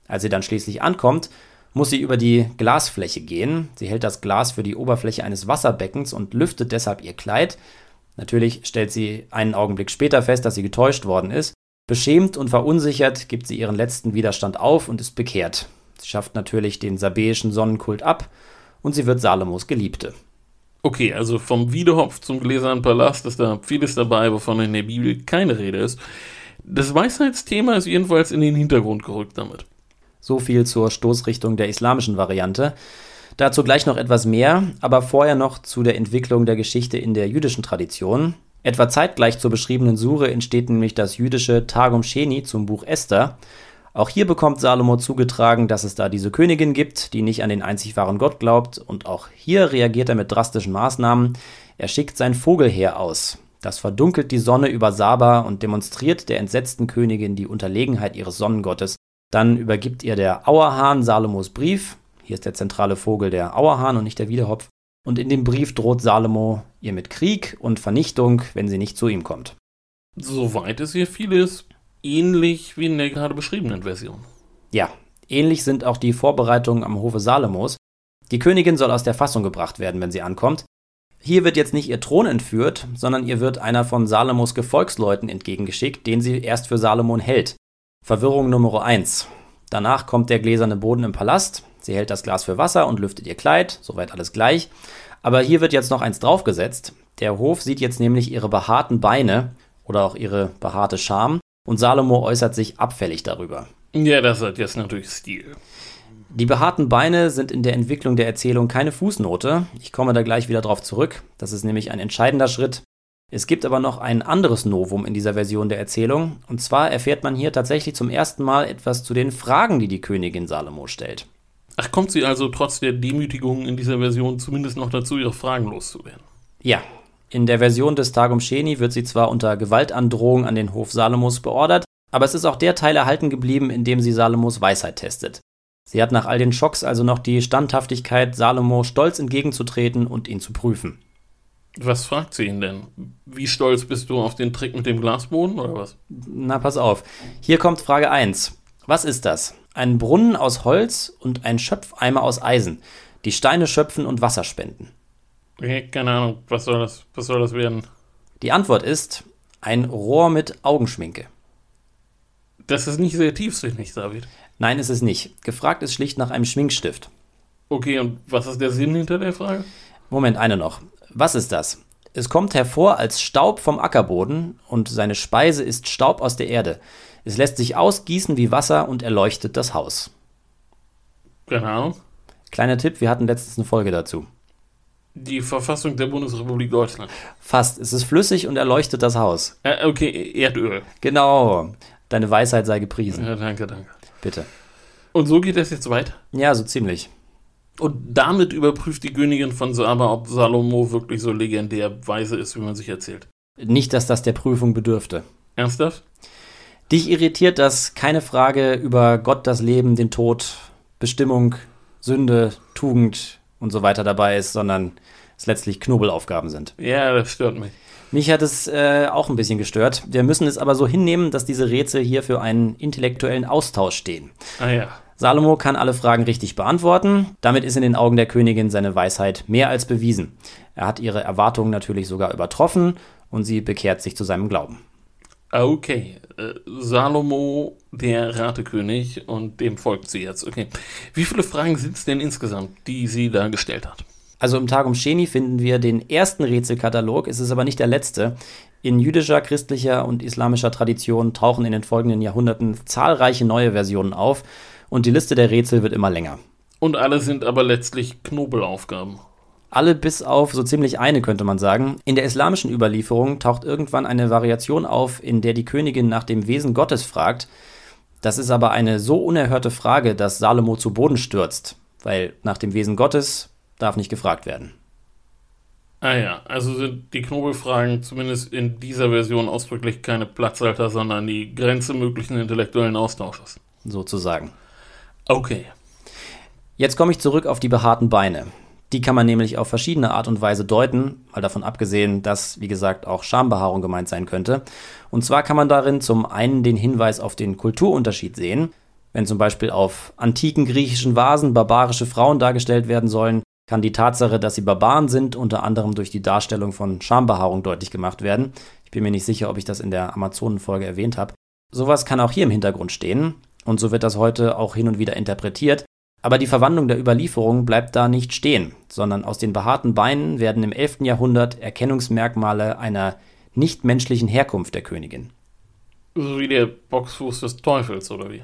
Als sie dann schließlich ankommt, muss sie über die Glasfläche gehen. Sie hält das Glas für die Oberfläche eines Wasserbeckens und lüftet deshalb ihr Kleid. Natürlich stellt sie einen Augenblick später fest, dass sie getäuscht worden ist. Beschämt und verunsichert gibt sie ihren letzten Widerstand auf und ist bekehrt. Sie schafft natürlich den sabäischen Sonnenkult ab und sie wird Salomos Geliebte. Okay, also vom Wiedehopf zum gläsernen Palast ist da vieles dabei, wovon in der Bibel keine Rede ist. Das Weisheitsthema ist jedenfalls in den Hintergrund gerückt damit. So viel zur Stoßrichtung der islamischen Variante. Dazu gleich noch etwas mehr, aber vorher noch zu der Entwicklung der Geschichte in der jüdischen Tradition. Etwa zeitgleich zur beschriebenen Sure entsteht nämlich das jüdische Targum Sheni zum Buch Esther. Auch hier bekommt Salomo zugetragen, dass es da diese Königin gibt, die nicht an den einzig wahren Gott glaubt, und auch hier reagiert er mit drastischen Maßnahmen. Er schickt sein Vogelheer aus. Das verdunkelt die Sonne über Saba und demonstriert der entsetzten Königin die Unterlegenheit ihres Sonnengottes. Dann übergibt ihr der Auerhahn Salomos Brief. Hier ist der zentrale Vogel der Auerhahn und nicht der Wiedehopf. Und in dem Brief droht Salomo ihr mit Krieg und Vernichtung, wenn sie nicht zu ihm kommt. Soweit ist hier vieles ähnlich wie in der gerade beschriebenen Version. Ja, ähnlich sind auch die Vorbereitungen am Hofe Salomos. Die Königin soll aus der Fassung gebracht werden, wenn sie ankommt. Hier wird jetzt nicht ihr Thron entführt, sondern ihr wird einer von Salomos Gefolgsleuten entgegengeschickt, den sie erst für Salomon hält. Verwirrung Nummer 1. Danach kommt der gläserne Boden im Palast. Sie hält das Glas für Wasser und lüftet ihr Kleid, soweit alles gleich. Aber hier wird jetzt noch eins draufgesetzt. Der Hof sieht jetzt nämlich ihre behaarten Beine oder auch ihre behaarte Scham und Salomo äußert sich abfällig darüber. Ja, das hat jetzt natürlich Stil. Die behaarten Beine sind in der Entwicklung der Erzählung keine Fußnote. Ich komme da gleich wieder drauf zurück. Das ist nämlich ein entscheidender Schritt. Es gibt aber noch ein anderes Novum in dieser Version der Erzählung. Und zwar erfährt man hier tatsächlich zum ersten Mal etwas zu den Fragen, die die Königin Salomo stellt. Ach, kommt sie also trotz der Demütigung in dieser Version zumindest noch dazu, ihre Fragen loszuwerden? Ja, in der Version des Targum Sheni wird sie zwar unter Gewaltandrohung an den Hof Salomos beordert, aber es ist auch der Teil erhalten geblieben, in dem sie Salomos Weisheit testet. Sie hat nach all den Schocks also noch die Standhaftigkeit, Salomo stolz entgegenzutreten und ihn zu prüfen. Was fragt sie ihn denn? Wie stolz bist du auf den Trick mit dem Glasboden oder was? Na, pass auf. Hier kommt Frage 1. Was ist das? Ein Brunnen aus Holz und ein Schöpfeimer aus Eisen, die Steine schöpfen und Wasser spenden. Okay, keine Ahnung, was soll das, was soll das werden? Die Antwort ist ein Rohr mit Augenschminke. Das ist nicht sehr tiefsinnig, David. Nein, ist es nicht. Gefragt ist schlicht nach einem Schminkstift. Okay, und was ist der Sinn hinter der Frage? Moment, eine noch. Was ist das? Es kommt hervor als Staub vom Ackerboden und seine Speise ist Staub aus der Erde. Es lässt sich ausgießen wie Wasser und erleuchtet das Haus. Keine Ahnung. Kleiner Tipp, wir hatten letztens eine Folge dazu. Die Verfassung der Bundesrepublik Deutschland. Fast. Es ist flüssig und erleuchtet das Haus. Äh, okay, Erdöl. Genau. Deine Weisheit sei gepriesen. Ja, danke, danke. Bitte. Und so geht es jetzt weiter. Ja, so ziemlich. Und damit überprüft die Königin von Saba, ob Salomo wirklich so legendär weise ist, wie man sich erzählt. Nicht, dass das der Prüfung bedürfte. Ernsthaft? Dich irritiert, dass keine Frage über Gott, das Leben, den Tod, Bestimmung, Sünde, Tugend und so weiter dabei ist, sondern es letztlich Knobelaufgaben sind. Ja, das stört mich. Mich hat es äh, auch ein bisschen gestört. Wir müssen es aber so hinnehmen, dass diese Rätsel hier für einen intellektuellen Austausch stehen. Ah ja. Salomo kann alle Fragen richtig beantworten. Damit ist in den Augen der Königin seine Weisheit mehr als bewiesen. Er hat ihre Erwartungen natürlich sogar übertroffen und sie bekehrt sich zu seinem Glauben. Okay, äh, Salomo, der Ratekönig, und dem folgt sie jetzt. Okay. Wie viele Fragen sind es denn insgesamt, die sie da gestellt hat? Also im Targum Sheni finden wir den ersten Rätselkatalog, es ist aber nicht der letzte. In jüdischer, christlicher und islamischer Tradition tauchen in den folgenden Jahrhunderten zahlreiche neue Versionen auf und die Liste der Rätsel wird immer länger. Und alle sind aber letztlich Knobelaufgaben. Alle bis auf so ziemlich eine, könnte man sagen. In der islamischen Überlieferung taucht irgendwann eine Variation auf, in der die Königin nach dem Wesen Gottes fragt. Das ist aber eine so unerhörte Frage, dass Salomo zu Boden stürzt, weil nach dem Wesen Gottes darf nicht gefragt werden. Ah ja, also sind die Knobelfragen zumindest in dieser Version ausdrücklich keine Platzhalter, sondern die Grenze möglichen intellektuellen Austausches. Sozusagen. Okay. Jetzt komme ich zurück auf die behaarten Beine. Die kann man nämlich auf verschiedene Art und Weise deuten, mal davon abgesehen, dass, wie gesagt, auch Schambehaarung gemeint sein könnte. Und zwar kann man darin zum einen den Hinweis auf den Kulturunterschied sehen. Wenn zum Beispiel auf antiken griechischen Vasen barbarische Frauen dargestellt werden sollen, kann die Tatsache, dass sie Barbaren sind, unter anderem durch die Darstellung von Schambehaarung deutlich gemacht werden. Ich bin mir nicht sicher, ob ich das in der Amazonen-Folge erwähnt habe. Sowas kann auch hier im Hintergrund stehen, und so wird das heute auch hin und wieder interpretiert. Aber die Verwandlung der Überlieferung bleibt da nicht stehen, sondern aus den behaarten Beinen werden im 11. Jahrhundert Erkennungsmerkmale einer nichtmenschlichen Herkunft der Königin. So wie der Boxfuß des Teufels, oder wie?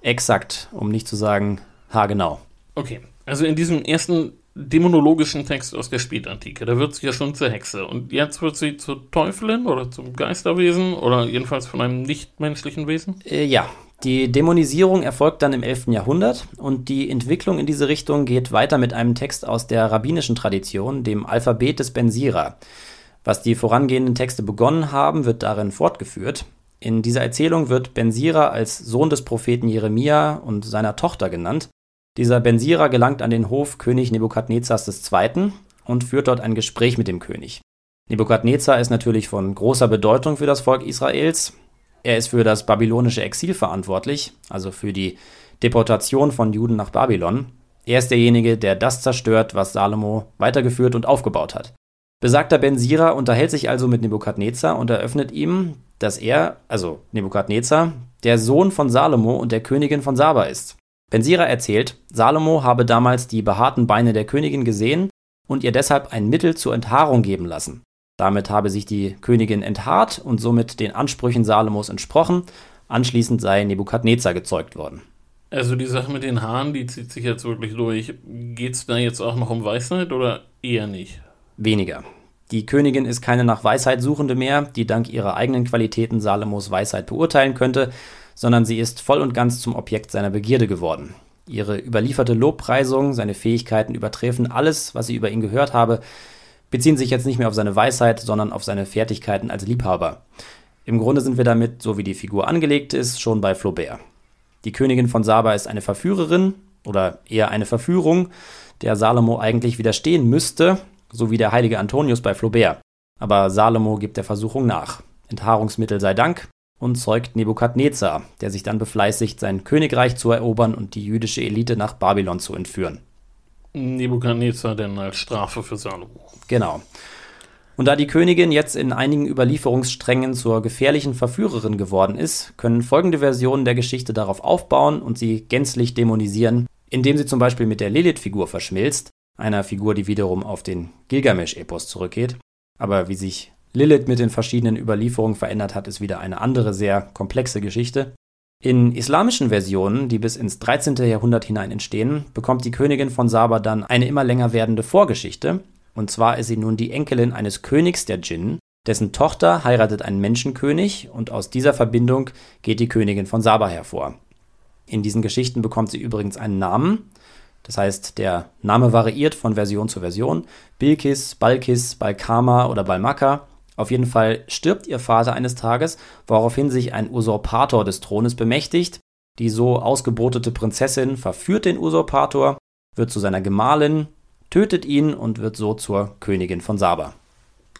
Exakt, um nicht zu sagen haargenau. Okay, also in diesem ersten dämonologischen Text aus der Spätantike. Da wird sie ja schon zur Hexe. Und jetzt wird sie zur Teufelin oder zum Geisterwesen oder jedenfalls von einem nichtmenschlichen Wesen? Äh, ja, die Dämonisierung erfolgt dann im 11. Jahrhundert und die Entwicklung in diese Richtung geht weiter mit einem Text aus der rabbinischen Tradition, dem Alphabet des Ben Sira. Was die vorangehenden Texte begonnen haben, wird darin fortgeführt. In dieser Erzählung wird Ben Sira als Sohn des Propheten Jeremia und seiner Tochter genannt. Dieser Ben Sira gelangt an den Hof König Nebukadnezars II. und führt dort ein Gespräch mit dem König. Nebukadnezar ist natürlich von großer Bedeutung für das Volk Israels. Er ist für das babylonische Exil verantwortlich, also für die Deportation von Juden nach Babylon. Er ist derjenige, der das zerstört, was Salomo weitergeführt und aufgebaut hat. Besagter Ben Sira unterhält sich also mit Nebukadnezar und eröffnet ihm, dass er, also Nebukadnezar, der Sohn von Salomo und der Königin von Saba ist. Ben Sira erzählt, Salomo habe damals die behaarten Beine der Königin gesehen und ihr deshalb ein Mittel zur Enthaarung geben lassen. Damit habe sich die Königin enthaart und somit den Ansprüchen Salomos entsprochen. Anschließend sei Nebukadnezar gezeugt worden. Also die Sache mit den Haaren, die zieht sich jetzt wirklich durch. Geht es da jetzt auch noch um Weisheit oder eher nicht? Weniger. Die Königin ist keine nach Weisheit Suchende mehr, die dank ihrer eigenen Qualitäten Salomos Weisheit beurteilen könnte, sondern sie ist voll und ganz zum Objekt seiner Begierde geworden. Ihre überlieferte Lobpreisung, seine Fähigkeiten übertreffen alles, was sie über ihn gehört habe, beziehen sich jetzt nicht mehr auf seine Weisheit, sondern auf seine Fertigkeiten als Liebhaber. Im Grunde sind wir damit, so wie die Figur angelegt ist, schon bei Flaubert. Die Königin von Saba ist eine Verführerin oder eher eine Verführung, der Salomo eigentlich widerstehen müsste, so wie der heilige Antonius bei Flaubert. Aber Salomo gibt der Versuchung nach. Enthaarungsmittel sei Dank, und zeugt Nebukadnezar, der sich dann befleißigt, sein Königreich zu erobern und die jüdische Elite nach Babylon zu entführen. Nebukadnezar denn als Strafe für Salomo. Genau. Und da die Königin jetzt in einigen Überlieferungssträngen zur gefährlichen Verführerin geworden ist, können folgende Versionen der Geschichte darauf aufbauen und sie gänzlich dämonisieren, indem sie zum Beispiel mit der Lilith-Figur verschmilzt, einer Figur, die wiederum auf den Gilgamesch-Epos zurückgeht. Aber wie sich Lilith mit den verschiedenen Überlieferungen verändert hat, ist wieder eine andere sehr komplexe Geschichte. In islamischen Versionen, die bis ins 13. Jahrhundert hinein entstehen, bekommt die Königin von Saba dann eine immer länger werdende Vorgeschichte. Und zwar ist sie nun die Enkelin eines Königs der Djinn, dessen Tochter heiratet einen Menschenkönig und aus dieser Verbindung geht die Königin von Saba hervor. In diesen Geschichten bekommt sie übrigens einen Namen. Das heißt, der Name variiert von Version zu Version. Bilkis, Balkis, Balkama oder Balmaka. Auf jeden Fall stirbt ihr Vater eines Tages, woraufhin sich ein Usurpator des Thrones bemächtigt. Die so ausgebotete Prinzessin verführt den Usurpator, wird zu seiner Gemahlin, tötet ihn und wird so zur Königin von Saba.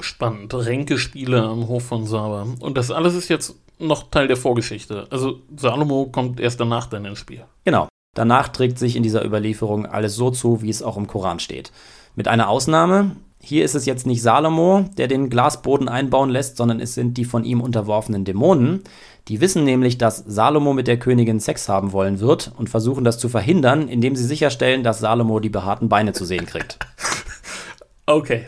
Spannend. Ränkespiele am Hof von Saba. Und das alles ist jetzt noch Teil der Vorgeschichte. Also Salomo kommt erst danach dann ins Spiel. Genau. Danach trägt sich in dieser Überlieferung alles so zu, wie es auch im Koran steht. Mit einer Ausnahme, hier ist es jetzt nicht Salomo, der den Glasboden einbauen lässt, sondern es sind die von ihm unterworfenen Dämonen. Die wissen nämlich, dass Salomo mit der Königin Sex haben wollen wird und versuchen das zu verhindern, indem sie sicherstellen, dass Salomo die behaarten Beine zu sehen kriegt. Okay.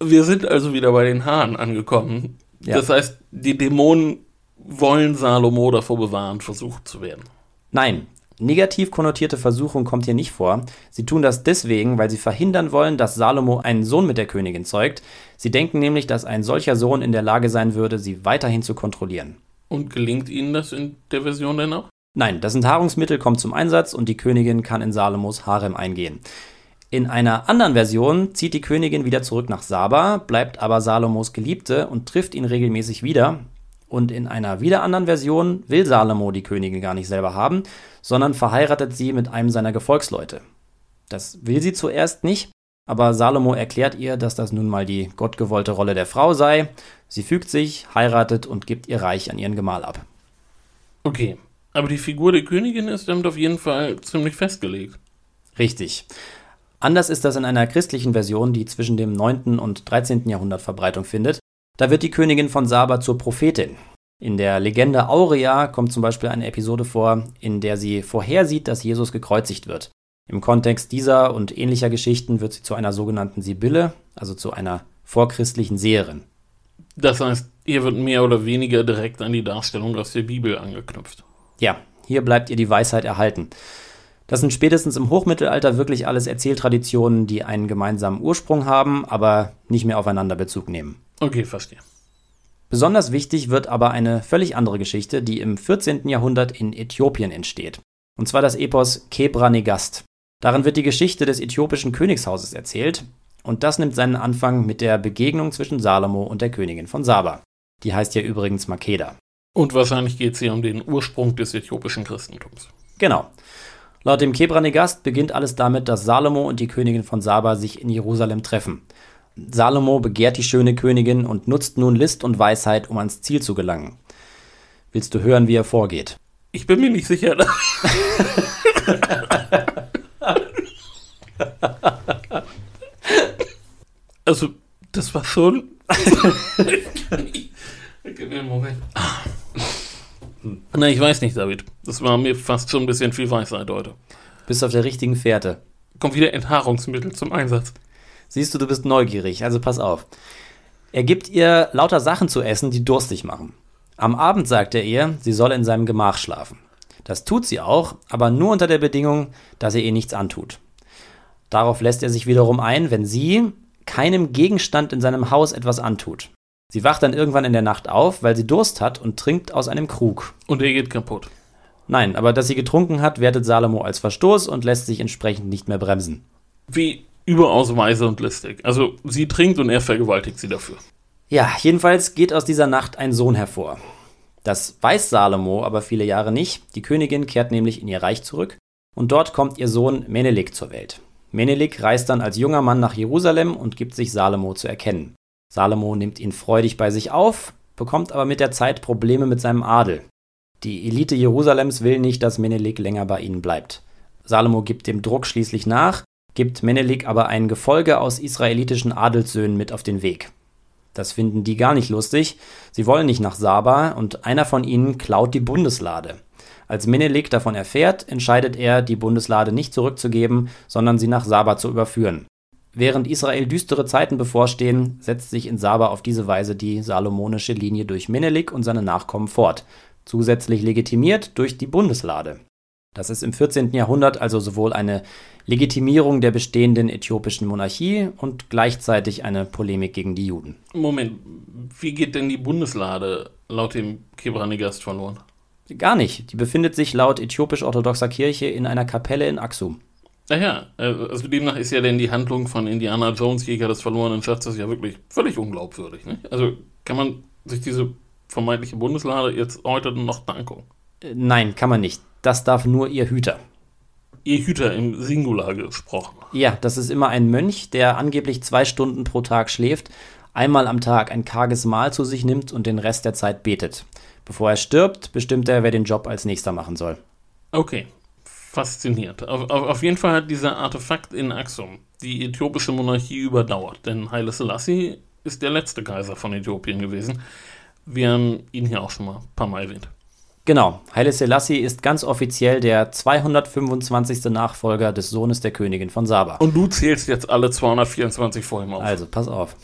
Wir sind also wieder bei den Haaren angekommen. Ja. Das heißt, die Dämonen wollen Salomo davor bewahren, versucht zu werden. Nein, Negativ konnotierte Versuchung kommt hier nicht vor. Sie tun das deswegen, weil sie verhindern wollen, dass Salomo einen Sohn mit der Königin zeugt. Sie denken nämlich, dass ein solcher Sohn in der Lage sein würde, sie weiterhin zu kontrollieren. Und gelingt ihnen das in der Version denn auch? Nein, das Enthaarungsmittel kommt zum Einsatz und die Königin kann in Salomos Harem eingehen. In einer anderen Version zieht die Königin wieder zurück nach Saba, bleibt aber Salomos Geliebte und trifft ihn regelmäßig wieder. Und in einer wieder anderen Version will Salomo die Königin gar nicht selber haben, sondern verheiratet sie mit einem seiner Gefolgsleute. Das will sie zuerst nicht, aber Salomo erklärt ihr, dass das nun mal die gottgewollte Rolle der Frau sei. Sie fügt sich, heiratet und gibt ihr Reich an ihren Gemahl ab. Okay, aber die Figur der Königin ist damit auf jeden Fall ziemlich festgelegt. Richtig. Anders ist das in einer christlichen Version, die zwischen dem 9. und 13. Jahrhundert Verbreitung findet. Da wird die Königin von Saba zur Prophetin. In der Legende Aurea kommt zum Beispiel eine Episode vor, in der sie vorhersieht, dass Jesus gekreuzigt wird. Im Kontext dieser und ähnlicher Geschichten wird sie zu einer sogenannten Sibylle, also zu einer vorchristlichen Seherin. Das heißt, ihr wird mehr oder weniger direkt an die Darstellung aus der Bibel angeknüpft. Ja, hier bleibt ihr die Weisheit erhalten. Das sind spätestens im Hochmittelalter wirklich alles Erzähltraditionen, die einen gemeinsamen Ursprung haben, aber nicht mehr aufeinander Bezug nehmen. Okay, verstehe. Besonders wichtig wird aber eine völlig andere Geschichte, die im 14. Jahrhundert in Äthiopien entsteht. Und zwar das Epos Kebra Negast. Darin wird die Geschichte des äthiopischen Königshauses erzählt, und das nimmt seinen Anfang mit der Begegnung zwischen Salomo und der Königin von Saba. Die heißt ja übrigens Makeda. Und wahrscheinlich geht es hier um den Ursprung des äthiopischen Christentums. Genau. Laut dem Kebra Negast beginnt alles damit, dass Salomo und die Königin von Saba sich in Jerusalem treffen. Salomo begehrt die schöne Königin und nutzt nun List und Weisheit, um ans Ziel zu gelangen. Willst du hören, wie er vorgeht? Ich bin mir nicht sicher. also, das war schon. Gib mir einen Moment. Na, ich weiß nicht, David. Das war mir fast schon ein bisschen viel Weisheit heute. Bist auf der richtigen Fährte. Kommt wieder Enthaarungsmittel zum Einsatz. Siehst du, du bist neugierig, also pass auf. Er gibt ihr lauter Sachen zu essen, die durstig machen. Am Abend sagt er ihr, sie soll in seinem Gemach schlafen. Das tut sie auch, aber nur unter der Bedingung, dass er ihr nichts antut. Darauf lässt er sich wiederum ein, wenn sie keinem Gegenstand in seinem Haus etwas antut. Sie wacht dann irgendwann in der Nacht auf, weil sie Durst hat und trinkt aus einem Krug. Und er geht kaputt. Nein, aber dass sie getrunken hat, wertet Salomo als Verstoß und lässt sich entsprechend nicht mehr bremsen. Wie überaus weise und listig. Also sie trinkt und er vergewaltigt sie dafür. Ja, jedenfalls geht aus dieser Nacht ein Sohn hervor. Das weiß Salomo aber viele Jahre nicht. Die Königin kehrt nämlich in ihr Reich zurück und dort kommt ihr Sohn Menelik zur Welt. Menelik reist dann als junger Mann nach Jerusalem und gibt sich Salomo zu erkennen. Salomo nimmt ihn freudig bei sich auf, bekommt aber mit der Zeit Probleme mit seinem Adel. Die Elite Jerusalems will nicht, dass Menelik länger bei ihnen bleibt. Salomo gibt dem Druck schließlich nach, gibt Menelik aber ein Gefolge aus israelitischen Adelssöhnen mit auf den Weg. Das finden die gar nicht lustig. Sie wollen nicht nach Saba und einer von ihnen klaut die Bundeslade. Als Menelik davon erfährt, entscheidet er, die Bundeslade nicht zurückzugeben, sondern sie nach Saba zu überführen. Während Israel düstere Zeiten bevorstehen, setzt sich in Saba auf diese Weise die salomonische Linie durch Menelik und seine Nachkommen fort, zusätzlich legitimiert durch die Bundeslade. Das ist im 14. Jahrhundert also sowohl eine Legitimierung der bestehenden äthiopischen Monarchie und gleichzeitig eine Polemik gegen die Juden. Moment, wie geht denn die Bundeslade laut dem Kebranigast verloren? Gar nicht. Die befindet sich laut äthiopisch-orthodoxer Kirche in einer Kapelle in Axum. Naja, äh, also demnach ist ja denn die Handlung von Indiana Jones, Jäger des verlorenen Schatzes, ja wirklich völlig unglaubwürdig. Nicht? Also kann man sich diese vermeintliche Bundeslade jetzt heute noch angucken? Äh, nein, kann man nicht. Das darf nur ihr Hüter. Ihr Hüter im Singular gesprochen. Ja, das ist immer ein Mönch, der angeblich zwei Stunden pro Tag schläft, einmal am Tag ein karges Mahl zu sich nimmt und den Rest der Zeit betet. Bevor er stirbt, bestimmt er, wer den Job als nächster machen soll. Okay, fasziniert. Auf, auf, auf jeden Fall hat dieser Artefakt in Axum die äthiopische Monarchie überdauert, denn Haile Selassie ist der letzte Kaiser von Äthiopien gewesen. Wir haben ihn hier auch schon mal ein paar Mal erwähnt. Genau, Haile Selassie ist ganz offiziell der 225. Nachfolger des Sohnes der Königin von Saba. Und du zählst jetzt alle 224 vor ihm auf. Also, pass auf.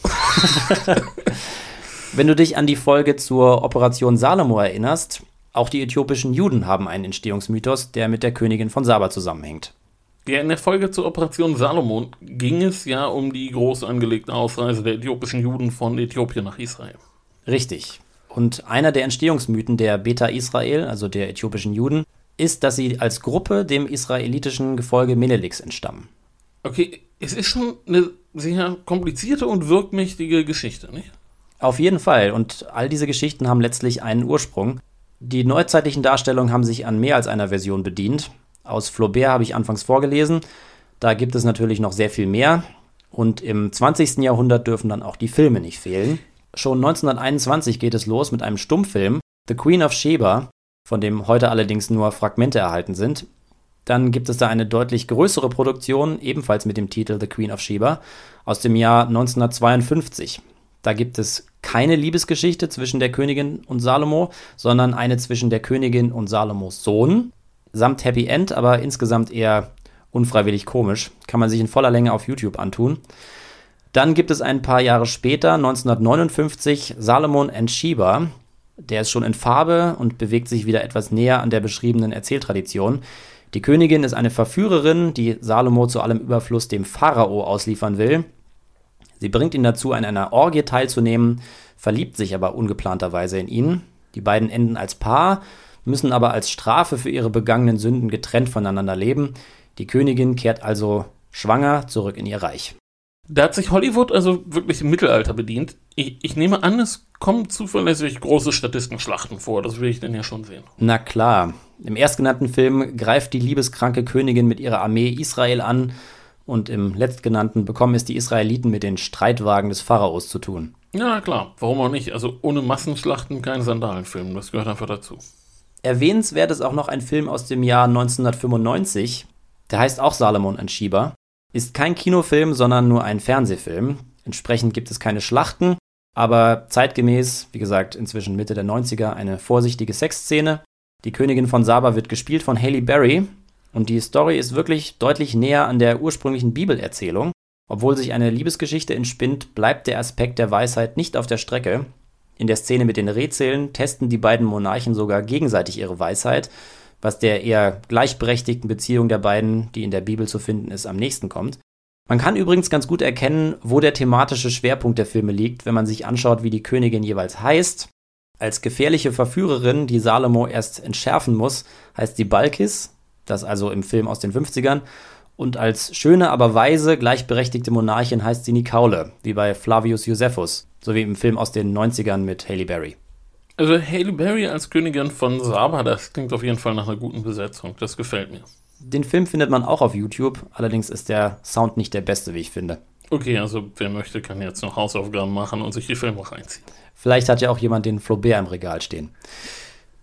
Wenn du dich an die Folge zur Operation Salomo erinnerst, auch die äthiopischen Juden haben einen Entstehungsmythos, der mit der Königin von Saba zusammenhängt. Ja, in der Folge zur Operation Salomon ging es ja um die groß angelegte Ausreise der äthiopischen Juden von Äthiopien nach Israel. Richtig. Und einer der Entstehungsmythen der Beta Israel, also der äthiopischen Juden, ist, dass sie als Gruppe dem israelitischen Gefolge Meneliks entstammen. Okay, es ist schon eine sehr komplizierte und wirkmächtige Geschichte, nicht? Auf jeden Fall. Und all diese Geschichten haben letztlich einen Ursprung. Die neuzeitlichen Darstellungen haben sich an mehr als einer Version bedient. Aus Flaubert habe ich anfangs vorgelesen. Da gibt es natürlich noch sehr viel mehr. Und im 20. Jahrhundert dürfen dann auch die Filme nicht fehlen. Schon 1921 geht es los mit einem Stummfilm, The Queen of Sheba, von dem heute allerdings nur Fragmente erhalten sind. Dann gibt es da eine deutlich größere Produktion, ebenfalls mit dem Titel The Queen of Sheba, aus dem Jahr 1952. Da gibt es keine Liebesgeschichte zwischen der Königin und Salomo, sondern eine zwischen der Königin und Salomos Sohn, samt Happy End, aber insgesamt eher unfreiwillig komisch. Kann man sich in voller Länge auf YouTube antun. Dann gibt es ein paar Jahre später, 1959, Salomon and Sheba. Der ist schon in Farbe und bewegt sich wieder etwas näher an der beschriebenen Erzähltradition. Die Königin ist eine Verführerin, die Salomo zu allem Überfluss dem Pharao ausliefern will. Sie bringt ihn dazu, an einer Orgie teilzunehmen, verliebt sich aber ungeplanterweise in ihn. Die beiden enden als Paar, müssen aber als Strafe für ihre begangenen Sünden getrennt voneinander leben. Die Königin kehrt also schwanger zurück in ihr Reich. Da hat sich Hollywood also wirklich im Mittelalter bedient. Ich, ich nehme an, es kommen zuverlässig große Statistenschlachten vor. Das will ich denn ja schon sehen. Na klar. Im erstgenannten Film greift die liebeskranke Königin mit ihrer Armee Israel an und im letztgenannten bekommen es die Israeliten mit den Streitwagen des Pharaos zu tun. Ja, klar. Warum auch nicht? Also ohne Massenschlachten kein Sandalenfilm. Das gehört einfach dazu. Erwähnenswert ist auch noch ein Film aus dem Jahr 1995. Der heißt auch Salomon and Sheba. Ist kein Kinofilm, sondern nur ein Fernsehfilm. Entsprechend gibt es keine Schlachten, aber zeitgemäß, wie gesagt, inzwischen Mitte der 90er, eine vorsichtige Sexszene. Die Königin von Saba wird gespielt von Haley Berry und die Story ist wirklich deutlich näher an der ursprünglichen Bibelerzählung. Obwohl sich eine Liebesgeschichte entspinnt, bleibt der Aspekt der Weisheit nicht auf der Strecke. In der Szene mit den Rätseln testen die beiden Monarchen sogar gegenseitig ihre Weisheit, was der eher gleichberechtigten Beziehung der beiden, die in der Bibel zu finden ist, am nächsten kommt. Man kann übrigens ganz gut erkennen, wo der thematische Schwerpunkt der Filme liegt, wenn man sich anschaut, wie die Königin jeweils heißt. Als gefährliche Verführerin, die Salomo erst entschärfen muss, heißt sie Balkis, das also im Film aus den 50ern, und als schöne, aber weise, gleichberechtigte Monarchin heißt sie Nikaule, wie bei Flavius Josephus, sowie im Film aus den 90ern mit Haley Berry. Also Haley Berry als Königin von Saba, das klingt auf jeden Fall nach einer guten Besetzung. Das gefällt mir. Den Film findet man auch auf YouTube, allerdings ist der Sound nicht der beste, wie ich finde. Okay, also wer möchte, kann jetzt noch Hausaufgaben machen und sich die Filme reinziehen. Vielleicht hat ja auch jemand den Flaubert im Regal stehen.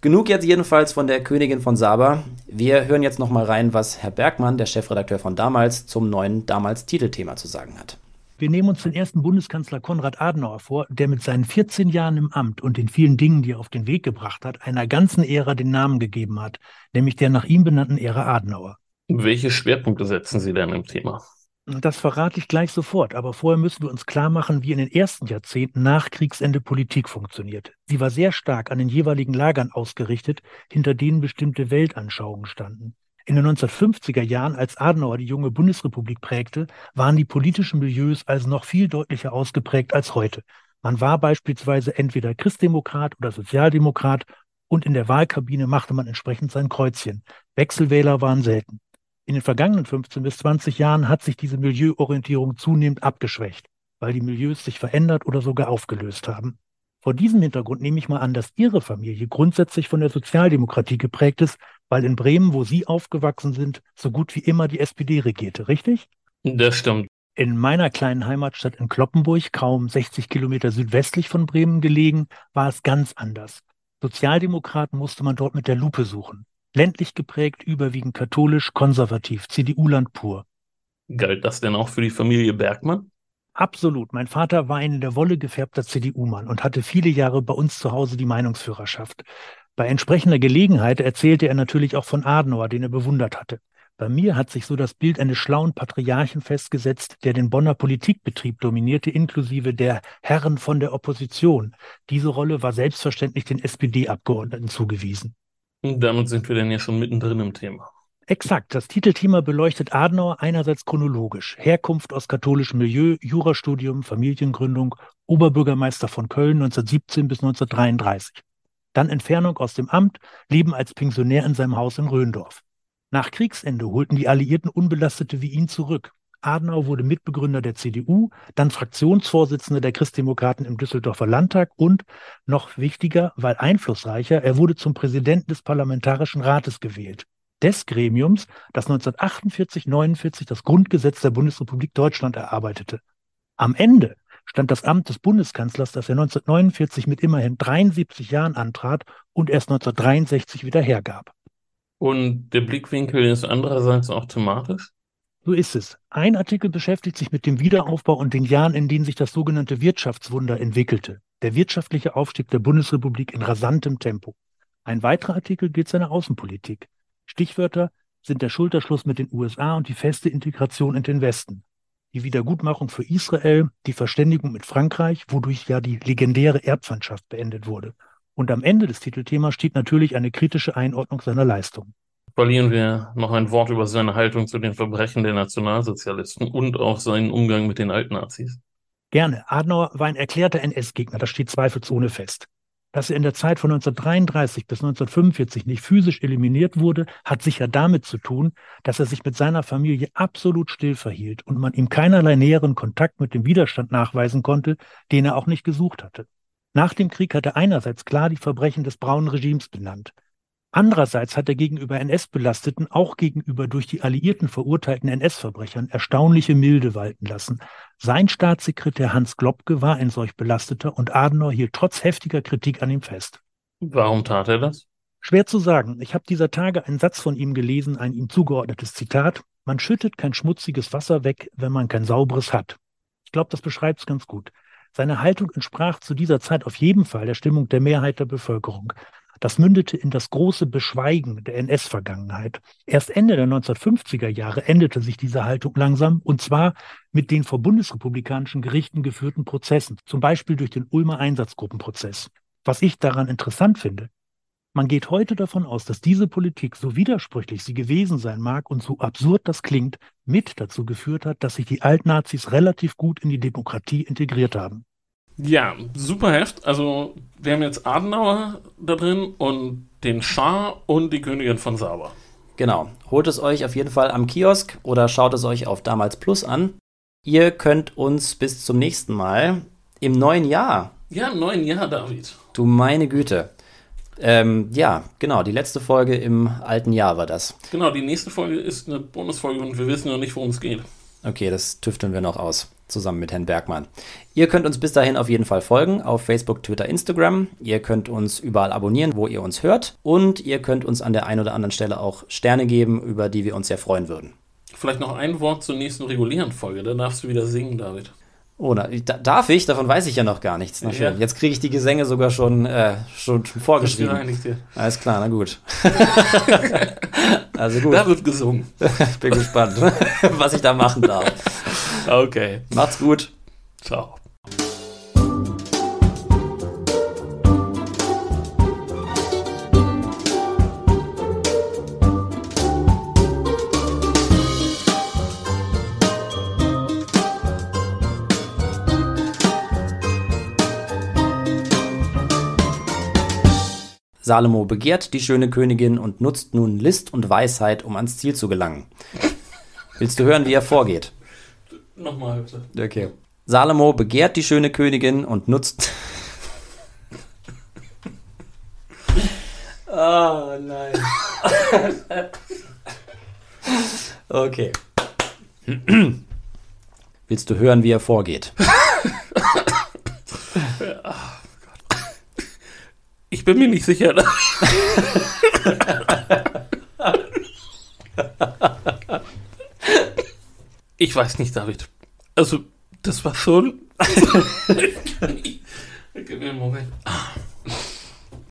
Genug jetzt jedenfalls von der Königin von Saba. Wir hören jetzt noch mal rein, was Herr Bergmann, der Chefredakteur von damals, zum neuen damals Titelthema zu sagen hat. Wir nehmen uns den ersten Bundeskanzler Konrad Adenauer vor, der mit seinen 14 Jahren im Amt und den vielen Dingen, die er auf den Weg gebracht hat, einer ganzen Ära den Namen gegeben hat, nämlich der nach ihm benannten Ära Adenauer. Welche Schwerpunkte setzen Sie denn im Thema? Das verrate ich gleich sofort, aber vorher müssen wir uns klar machen, wie in den ersten Jahrzehnten nach Kriegsende Politik funktioniert. Sie war sehr stark an den jeweiligen Lagern ausgerichtet, hinter denen bestimmte Weltanschauungen standen. In den 1950er Jahren, als Adenauer die junge Bundesrepublik prägte, waren die politischen Milieus also noch viel deutlicher ausgeprägt als heute. Man war beispielsweise entweder Christdemokrat oder Sozialdemokrat und in der Wahlkabine machte man entsprechend sein Kreuzchen. Wechselwähler waren selten. In den vergangenen 15 bis 20 Jahren hat sich diese Milieuorientierung zunehmend abgeschwächt, weil die Milieus sich verändert oder sogar aufgelöst haben. Vor diesem Hintergrund nehme ich mal an, dass Ihre Familie grundsätzlich von der Sozialdemokratie geprägt ist, weil in Bremen, wo Sie aufgewachsen sind, so gut wie immer die SPD regierte, richtig? Das stimmt. In meiner kleinen Heimatstadt in Kloppenburg, kaum 60 Kilometer südwestlich von Bremen gelegen, war es ganz anders. Sozialdemokraten musste man dort mit der Lupe suchen. Ländlich geprägt, überwiegend katholisch, konservativ, CDU-Land pur. Galt das denn auch für die Familie Bergmann? Absolut. Mein Vater war ein in der Wolle gefärbter CDU-Mann und hatte viele Jahre bei uns zu Hause die Meinungsführerschaft. Bei entsprechender Gelegenheit erzählte er natürlich auch von Adenauer, den er bewundert hatte. Bei mir hat sich so das Bild eines schlauen Patriarchen festgesetzt, der den Bonner Politikbetrieb dominierte, inklusive der Herren von der Opposition. Diese Rolle war selbstverständlich den SPD-Abgeordneten zugewiesen. Damit sind wir denn ja schon mittendrin im Thema. Exakt. Das Titelthema beleuchtet Adenauer einerseits chronologisch. Herkunft aus katholischem Milieu, Jurastudium, Familiengründung, Oberbürgermeister von Köln 1917 bis 1933. Dann Entfernung aus dem Amt, Leben als Pensionär in seinem Haus in Röndorf. Nach Kriegsende holten die Alliierten Unbelastete wie ihn zurück. Adenauer wurde Mitbegründer der CDU, dann Fraktionsvorsitzender der Christdemokraten im Düsseldorfer Landtag und, noch wichtiger, weil einflussreicher, er wurde zum Präsidenten des Parlamentarischen Rates gewählt. Des Gremiums, das 1948-49 das Grundgesetz der Bundesrepublik Deutschland erarbeitete. Am Ende stand das Amt des Bundeskanzlers, das er 1949 mit immerhin 73 Jahren antrat und erst 1963 wieder hergab. Und der Blickwinkel ist andererseits auch thematisch? So ist es. Ein Artikel beschäftigt sich mit dem Wiederaufbau und den Jahren, in denen sich das sogenannte Wirtschaftswunder entwickelte. Der wirtschaftliche Aufstieg der Bundesrepublik in rasantem Tempo. Ein weiterer Artikel gilt seiner Außenpolitik. Stichwörter sind der Schulterschluss mit den USA und die feste Integration in den Westen. Die Wiedergutmachung für Israel, die Verständigung mit Frankreich, wodurch ja die legendäre Erbfeindschaft beendet wurde. Und am Ende des Titelthemas steht natürlich eine kritische Einordnung seiner Leistung verlieren wir noch ein Wort über seine Haltung zu den Verbrechen der Nationalsozialisten und auch seinen Umgang mit den Altnazis. Gerne. Adenauer war ein erklärter NS-Gegner, das steht zweifelsohne fest. Dass er in der Zeit von 1933 bis 1945 nicht physisch eliminiert wurde, hat sicher damit zu tun, dass er sich mit seiner Familie absolut still verhielt und man ihm keinerlei näheren Kontakt mit dem Widerstand nachweisen konnte, den er auch nicht gesucht hatte. Nach dem Krieg hat er einerseits klar die Verbrechen des braunen Regimes benannt. Andererseits hat er gegenüber NS-Belasteten, auch gegenüber durch die Alliierten verurteilten NS-Verbrechern, erstaunliche Milde walten lassen. Sein Staatssekretär Hans Globke war ein solch Belasteter und Adenauer hielt trotz heftiger Kritik an ihm fest. Warum tat er das? Schwer zu sagen. Ich habe dieser Tage einen Satz von ihm gelesen, ein ihm zugeordnetes Zitat. Man schüttet kein schmutziges Wasser weg, wenn man kein sauberes hat. Ich glaube, das beschreibt es ganz gut. Seine Haltung entsprach zu dieser Zeit auf jeden Fall der Stimmung der Mehrheit der Bevölkerung. Das mündete in das große Beschweigen der NS-Vergangenheit. Erst Ende der 1950er Jahre änderte sich diese Haltung langsam, und zwar mit den vor bundesrepublikanischen Gerichten geführten Prozessen, zum Beispiel durch den Ulmer Einsatzgruppenprozess. Was ich daran interessant finde, man geht heute davon aus, dass diese Politik, so widersprüchlich sie gewesen sein mag und so absurd das klingt, mit dazu geführt hat, dass sich die Altnazis relativ gut in die Demokratie integriert haben. Ja, super Heft. Also, wir haben jetzt Adenauer da drin und den Schah und die Königin von Saba. Genau. Holt es euch auf jeden Fall am Kiosk oder schaut es euch auf Damals Plus an. Ihr könnt uns bis zum nächsten Mal im neuen Jahr. Ja, im neuen Jahr, David. Du meine Güte. Ähm, ja, genau, die letzte Folge im alten Jahr war das. Genau, die nächste Folge ist eine Bonusfolge und wir wissen noch nicht, worum es geht. Okay, das tüfteln wir noch aus, zusammen mit Herrn Bergmann. Ihr könnt uns bis dahin auf jeden Fall folgen auf Facebook, Twitter, Instagram. Ihr könnt uns überall abonnieren, wo ihr uns hört. Und ihr könnt uns an der einen oder anderen Stelle auch Sterne geben, über die wir uns sehr freuen würden. Vielleicht noch ein Wort zur nächsten regulären Folge. Da darfst du wieder singen, David. Oh, da, darf ich? Davon weiß ich ja noch gar nichts. Na schön. Ja. Jetzt kriege ich die Gesänge sogar schon, äh, schon vorgeschrieben. Alles klar, na gut. also gut. Da wird gesungen. Bin gespannt, was ich da machen darf. Okay. Macht's gut. Ciao. Salomo begehrt die schöne Königin und nutzt nun List und Weisheit, um ans Ziel zu gelangen. Willst du hören, wie er vorgeht? Nochmal bitte. Okay. Salomo begehrt die schöne Königin und nutzt. oh nein. okay. Willst du hören, wie er vorgeht? Ich bin mir nicht sicher. Ich weiß nicht, David. Also, das war schon. Gib mir einen Moment.